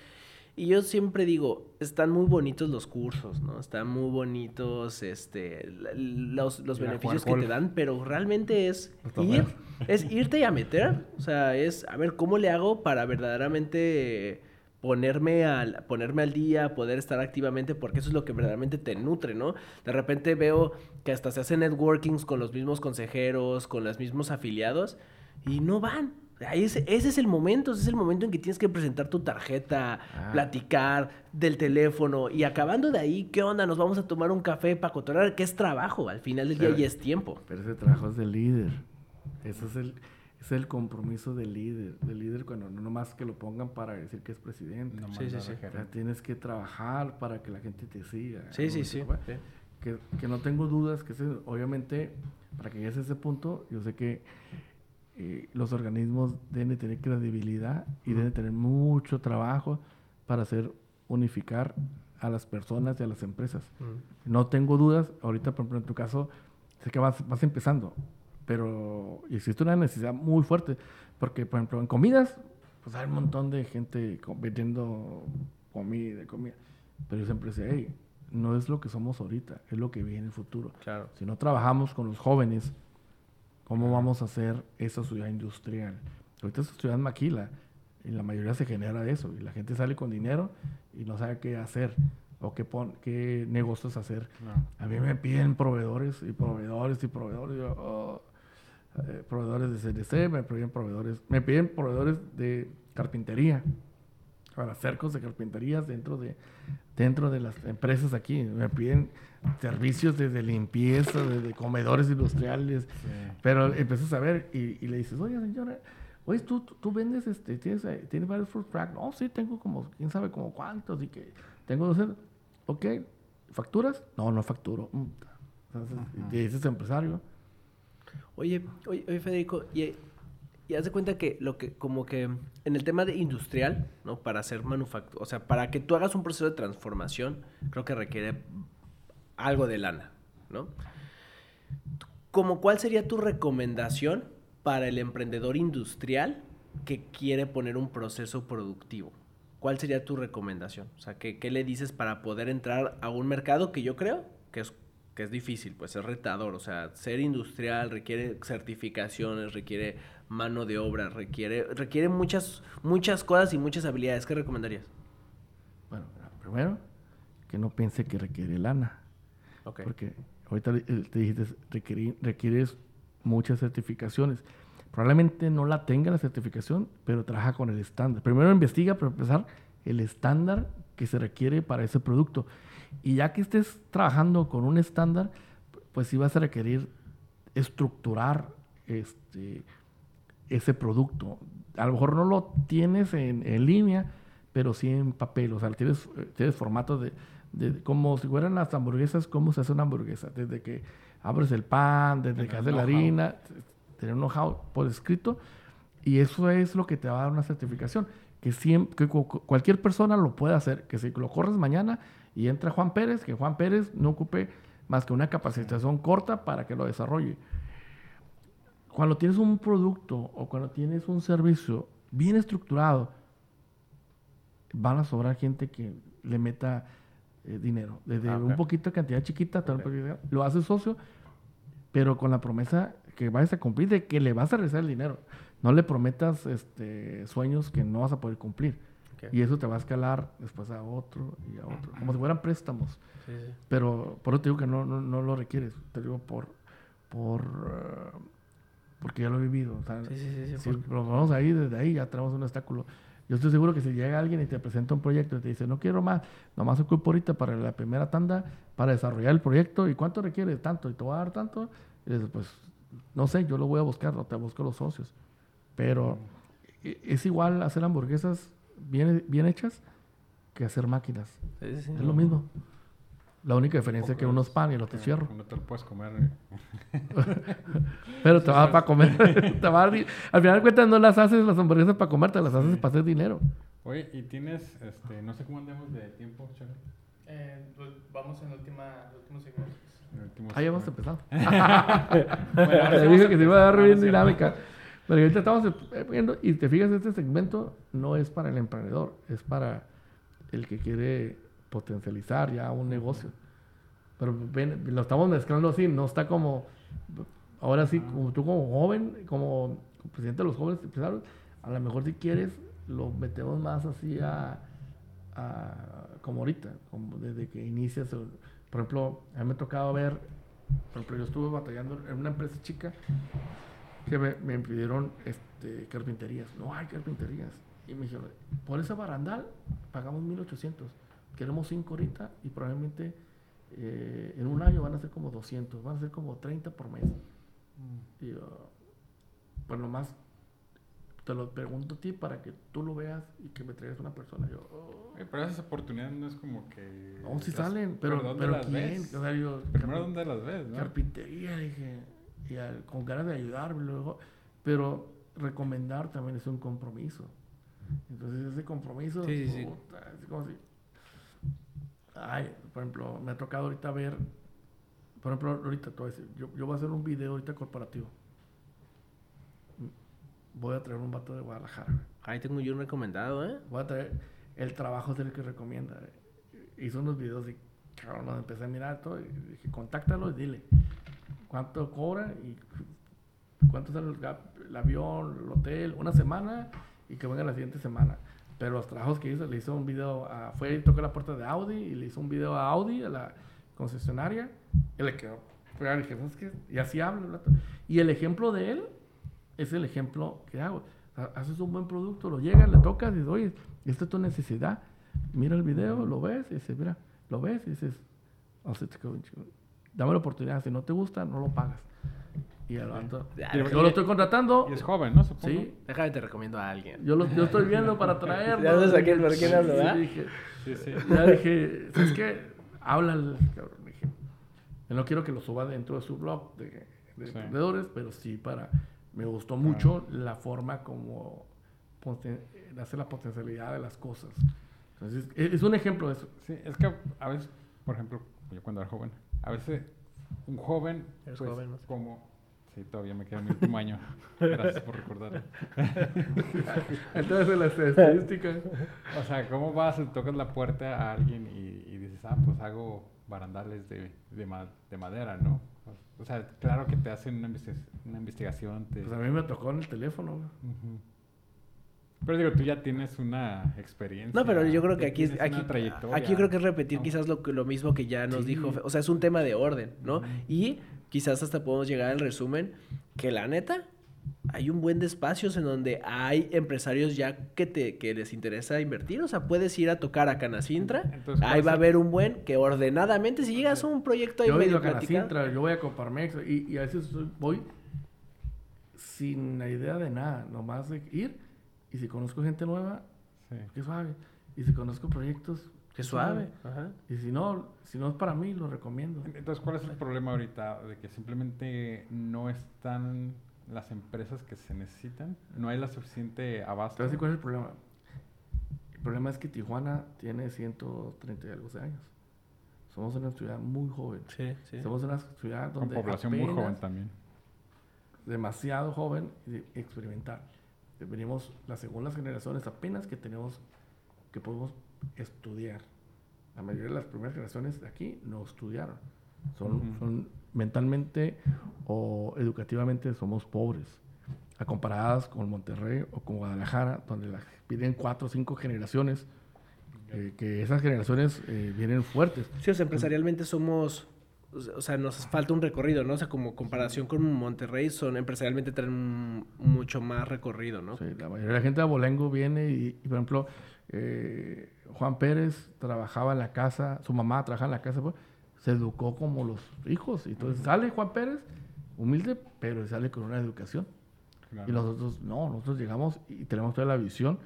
S5: y yo siempre digo, están muy bonitos los cursos, ¿no? Están muy bonitos este, los, los beneficios que te dan, pero realmente es ir, es irte y a meter. O sea, es a ver cómo le hago para verdaderamente ponerme al, ponerme al día, poder estar activamente, porque eso es lo que verdaderamente te nutre, ¿no? De repente veo que hasta se hacen networkings con los mismos consejeros, con los mismos afiliados, y no van. Ese, ese, es el momento, ese es el momento en que tienes que presentar tu tarjeta, ah. platicar del teléfono y acabando de ahí, ¿qué onda? Nos vamos a tomar un café para cotorrear, que es trabajo, al final del día y es tiempo.
S4: Pero ese trabajo es de líder, ese es el, es el compromiso del líder, del líder cuando no nomás que lo pongan para decir que es presidente. No
S5: sí, sí, sí.
S4: tienes que trabajar para que la gente te siga.
S5: Sí, sí, sí.
S4: Que, que, no tengo dudas que obviamente para que llegues a ese punto, yo sé que eh, los organismos deben tener credibilidad y deben tener mucho trabajo para hacer unificar a las personas y a las empresas. No tengo dudas, ahorita por ejemplo en tu caso, sé que vas, vas empezando, pero existe una necesidad muy fuerte, porque por ejemplo en comidas, pues hay un montón de gente vendiendo comida, comida, pero yo siempre sé, hey, no es lo que somos ahorita, es lo que viene en el futuro.
S5: Claro.
S4: Si no trabajamos con los jóvenes, ¿Cómo vamos a hacer esa ciudad industrial? Ahorita es ciudad maquila y la mayoría se genera eso y la gente sale con dinero y no sabe qué hacer o qué, qué negocios hacer. A mí me piden proveedores y proveedores y proveedores. Oh, eh, proveedores de CDC, me piden proveedores, me piden proveedores de carpintería para cercos de carpinterías dentro de, dentro de las empresas aquí. Me piden servicios desde limpieza, desde comedores industriales. Pero empiezas a ver y, le dices, oye señora, oye, ¿tú, tú, vendes, este, tienes, eh, tienes varios fruit track. No, sí, tengo como, quién sabe como cuántos y que tengo dos. Ok, ¿facturas? No, no facturo. Mm, y dices empresario.
S5: Oye, oye, oye Federico, y y haz de cuenta que lo que, como que en el tema de industrial, ¿no? Para hacer manufactura, o sea, para que tú hagas un proceso de transformación, creo que requiere algo de lana, ¿no? Como cuál sería tu recomendación para el emprendedor industrial que quiere poner un proceso productivo? ¿Cuál sería tu recomendación? O sea, ¿qué, qué le dices para poder entrar a un mercado que yo creo que es que es difícil, pues es retador, o sea, ser industrial requiere certificaciones, requiere mano de obra, requiere, requiere muchas, muchas cosas y muchas habilidades. ¿Qué recomendarías?
S4: Bueno, primero, que no piense que requiere lana. Porque ahorita te dijiste, requieres muchas certificaciones. Probablemente no la tenga la certificación, pero trabaja con el estándar. Primero investiga para empezar el estándar que se requiere para ese producto. Y ya que estés trabajando con un estándar, pues sí vas a requerir estructurar este, ese producto. A lo mejor no lo tienes en, en línea, pero sí en papel. O sea, tienes, tienes formatos de, de, como si fueran las hamburguesas, cómo se hace una hamburguesa. Desde que abres el pan, desde que haces la harina, tener un know-how por escrito. Y eso es lo que te va a dar una certificación. Que, siempre, que cualquier persona lo puede hacer. Que si lo corres mañana y entra Juan Pérez, que Juan Pérez no ocupe más que una capacitación corta para que lo desarrolle. Cuando tienes un producto o cuando tienes un servicio bien estructurado, van a sobrar gente que le meta eh, dinero. Desde ah, un poquito de cantidad chiquita, lo haces socio, pero con la promesa que vayas a cumplir de que le vas a regresar el dinero. No le prometas este, sueños que no vas a poder cumplir. Y eso te va a escalar después a otro y a otro, como si fueran préstamos. Pero por eso te digo que no, no, lo requieres, te digo por, por uh, porque ya lo he vivido. si lo vamos ahí, desde ahí ya tenemos un obstáculo. Yo estoy seguro que si llega alguien y te presenta un proyecto y te dice, no quiero más, nomás ocupo ahorita para la primera tanda para desarrollar el proyecto, ¿y cuánto requiere? Tanto, y te voy a dar tanto. Y dices, pues, no sé, yo lo voy a buscar, no te busco los socios. Pero e, es igual hacer hamburguesas bien, bien hechas que hacer máquinas. es lo mismo. La única diferencia es que uno es pan y el otro es fierro.
S6: No te lo puedes comer. [LAUGHS]
S4: Pero te va para comer. [LAUGHS] te va al final de cuentas no las haces las hamburguesas para comer, te las haces para hacer dinero.
S6: Oye, ¿y tienes, este, no sé cómo andemos de tiempo, Charlie?
S5: Eh, pues vamos en el último segmento.
S4: Ah, ya hemos empezado. [LAUGHS] bueno, te dije que se iba a dar bien dinámica. Pero ahorita estamos viendo, y te fijas, este segmento no es para el emprendedor, es para el que quiere potencializar ya un negocio. Pero lo estamos mezclando así, no está como, ahora sí, como tú como joven, como presidente de los jóvenes empresarios, a lo mejor si quieres, lo metemos más así a, como ahorita, como desde que inicias, por ejemplo, a mí me ha tocado ver, por ejemplo, yo estuve batallando en una empresa chica que me, me pidieron este, carpinterías, no hay carpinterías, y me dijeron, por esa barandal pagamos 1800 queremos 5 ahorita y probablemente eh, en un año van a ser como 200, van a ser como 30 por mes. Mm. Y pues nomás te lo pregunto a ti para que tú lo veas y que me traigas una persona. Yo,
S6: oh". pero esas oportunidades no es como que...
S4: No, si salen, pero, pero, ¿dónde las Ves?
S6: O sea, yo, Primero, ¿dónde las ves? ¿no?
S4: Carpintería, dije, y con ganas de ayudar, luego, pero recomendar también es un compromiso. Entonces ese compromiso, sí, sí, es como si Ay, por ejemplo, me ha tocado ahorita ver, por ejemplo, ahorita te voy a decir, yo, yo voy a hacer un video ahorita corporativo. Voy a traer un vato de Guadalajara.
S5: Ahí tengo yo un recomendado, ¿eh?
S4: Voy a traer el trabajo del que recomienda. Hizo unos videos y, cabrón, empecé a mirar todo y dije, contáctalo y dile cuánto cobra y cuánto sale el, el avión, el hotel, una semana y que venga la siguiente semana. Pero los trabajos que hizo, le hizo un video, a, fue y tocó la puerta de Audi y le hizo un video a Audi, a la concesionaria, y le quedó, Y así habla. Y el ejemplo de él es el ejemplo que hago. haces un buen producto, lo llegas, le tocas y dices, oye, esta es tu necesidad. Mira el video, lo ves y dices, mira, lo ves y dices, dame la oportunidad, si no te gusta, no lo pagas. Y el yo lo estoy contratando.
S6: Y es joven, ¿no?
S5: Supongo. Sí. Déjame, te recomiendo a alguien.
S4: Yo lo yo estoy viendo para [LAUGHS] traerlo.
S5: ya no saqué el por quién hablo, ¿verdad?
S4: Dije, sí, sí. Ya dije, ¿sabes qué? Háblale, cabrón. Dije, yo no quiero que lo suba dentro de su blog de, de emprendedores, pero sí para... Me gustó mucho la forma como hace la potencialidad de las cosas. Entonces, es, un ejemplo de eso.
S6: Sí, es que a veces, por ejemplo, yo cuando era joven, a veces un joven, pues, joven, no sé. como Sí, todavía me queda mi último año. [LAUGHS] Gracias por recordarlo. [LAUGHS]
S4: Entonces, las estadísticas.
S6: O sea, ¿cómo vas y tocas la puerta a alguien y, dices, ah, pues hago barandales de, de, madera, ¿no? O sea, claro que te hacen una, investigación. Pues
S4: a mí me tocó en el teléfono.
S6: Pero digo, tú ya tienes una experiencia.
S5: No, pero yo creo que aquí, aquí, aquí creo que es repetir quizás lo, lo mismo que ya nos dijo. O sea, es un tema de orden, ¿no? Y quizás hasta podemos llegar al resumen que la neta, hay un buen de espacios en donde hay empresarios ya que te que les interesa invertir. O sea, puedes ir a tocar a Canacintra.
S6: Entonces,
S5: ahí
S6: ¿cuál
S5: va a haber un buen que ordenadamente, si llegas a un proyecto ahí
S4: Yo he
S5: medio
S4: ido a
S5: platicado-
S4: Canacintra, yo voy a Coparmex y, y a veces voy sin la idea de nada, nomás de ir y si conozco gente nueva,
S6: Sí.
S4: qué suave. Y si conozco proyectos,
S5: Qué suave. Ajá.
S4: Y si no, si no es para mí, lo recomiendo.
S6: Entonces, ¿cuál es el problema ahorita? De que simplemente no están las empresas que se necesitan, no hay la suficiente
S4: ¿Te
S6: abasto.
S4: decir cuál es el problema? El problema es que Tijuana tiene 130 y algo de años. Somos una ciudad muy joven.
S5: Sí, sí.
S4: Somos una ciudad
S6: Con
S4: donde
S6: población muy joven también.
S4: demasiado joven y experimental. Venimos las segundas generaciones apenas que tenemos, que podemos estudiar. La mayoría de las primeras generaciones de aquí no estudiaron. Son,
S6: Ujú.
S4: son mentalmente o educativamente somos pobres. A comparadas con Monterrey o con Guadalajara, donde las vienen cuatro o cinco generaciones, eh, que esas generaciones eh, vienen fuertes.
S5: Sí, o sea, empresarialmente somos, o sea- nos falta un recorrido, ¿no? O sea, como comparación con Monterrey, son empresarialmente traen mucho más recorrido, ¿no?
S4: Sí, la mayoría de la gente de Abolengo viene y, y, por ejemplo, eh, Juan Pérez trabajaba en la casa, su mamá trabajaba en la casa, pues, se educó como los hijos. Y entonces sale Juan Pérez, humilde, pero sale con una educación.
S6: Claro.
S4: Y nosotros, no, nosotros llegamos y tenemos toda la visión,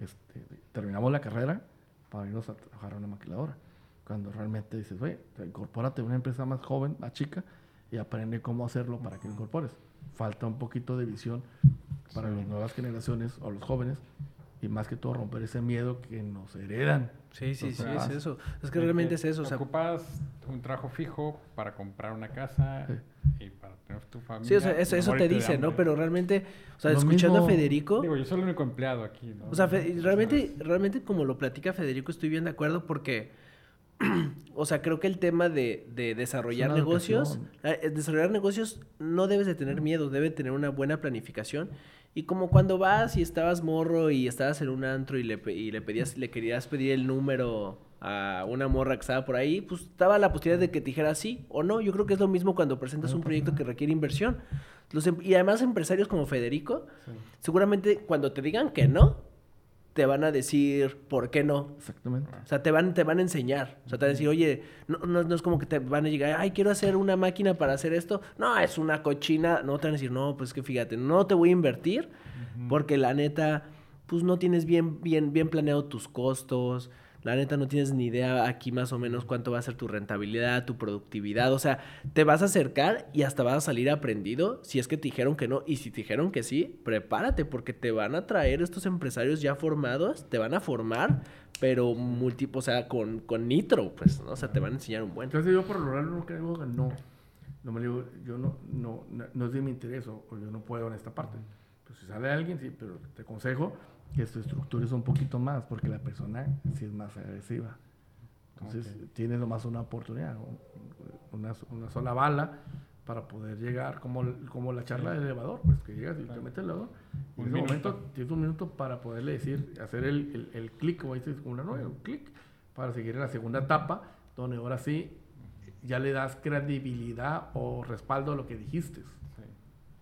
S4: este, terminamos la carrera para irnos a trabajar a una maquiladora. Cuando realmente dices, oye, incorpórate a una empresa más joven, más chica, y aprende cómo hacerlo para que incorpores. Falta un poquito de visión para las nuevas generaciones o los jóvenes, y más que todo romper ese miedo que nos heredan.
S5: Sí, sí, sí, es eso. Es que realmente es eso, o sea,
S6: Ocupas un trabajo fijo para comprar una casa
S4: Sí.
S6: y para tener tu familia.
S5: sí, o sea, eso, eso te dice, ¿no? Pero realmente, o sea,
S4: Lo
S5: escuchando a Federico,
S6: Digo, yo soy el único empleado aquí, ¿no?
S5: o sea, Fe- realmente, realmente como lo platica Federico, estoy bien de acuerdo porque, o sea, creo que el tema de, de desarrollar negocios, eh, desarrollar negocios no debes de tener miedo, debe tener una buena planificación. Y como cuando vas y estabas morro y estabas en un antro y le, y le pedías, le querías pedir el número a una morra que estaba por ahí, pues estaba la posibilidad de que te dijera sí o no. Yo creo que es lo mismo cuando presentas un proyecto que requiere inversión. Los em- y además empresarios como Federico, seguramente cuando te digan que no, te van a decir por qué no.
S4: Exactamente.
S5: O sea, te van, te van a enseñar. O sea, te van a decir, oye, no, no, no es como que te van a llegar, ay, quiero hacer una máquina para hacer esto. No, es una cochina. No, te van a decir, no, pues que fíjate, no te voy a invertir porque la neta, pues no tienes bien, bien, bien planeado tus costos. La neta no tienes ni idea aquí más o menos cuánto va a ser tu rentabilidad, tu productividad. O sea, te vas a acercar y hasta vas a salir aprendido si es que te dijeron que no. Y si te dijeron que sí, prepárate porque te van a traer estos empresarios ya formados, te van a formar, pero multi, o sea, con, con nitro, pues, ¿no? O sea, te van a enseñar un buen.
S4: Entonces yo por lo general no creo que no. No me digo, yo no, no, no, no es de mi interés o, o yo no puedo en esta parte. Pues si sale alguien, sí, pero te aconsejo que te estructures un poquito más porque la persona sí es más agresiva. Entonces tienes nomás una oportunidad, una, una sola bala para poder llegar, como, como la charla del elevador, pues que llegas y te metes el elevador. Y en ese
S6: minuto.
S4: momento tienes un minuto para poderle decir, hacer el, el, el clic, como dices, una nueva, un clic, para seguir en la segunda etapa, donde ahora sí ya le das credibilidad o respaldo a lo que dijiste.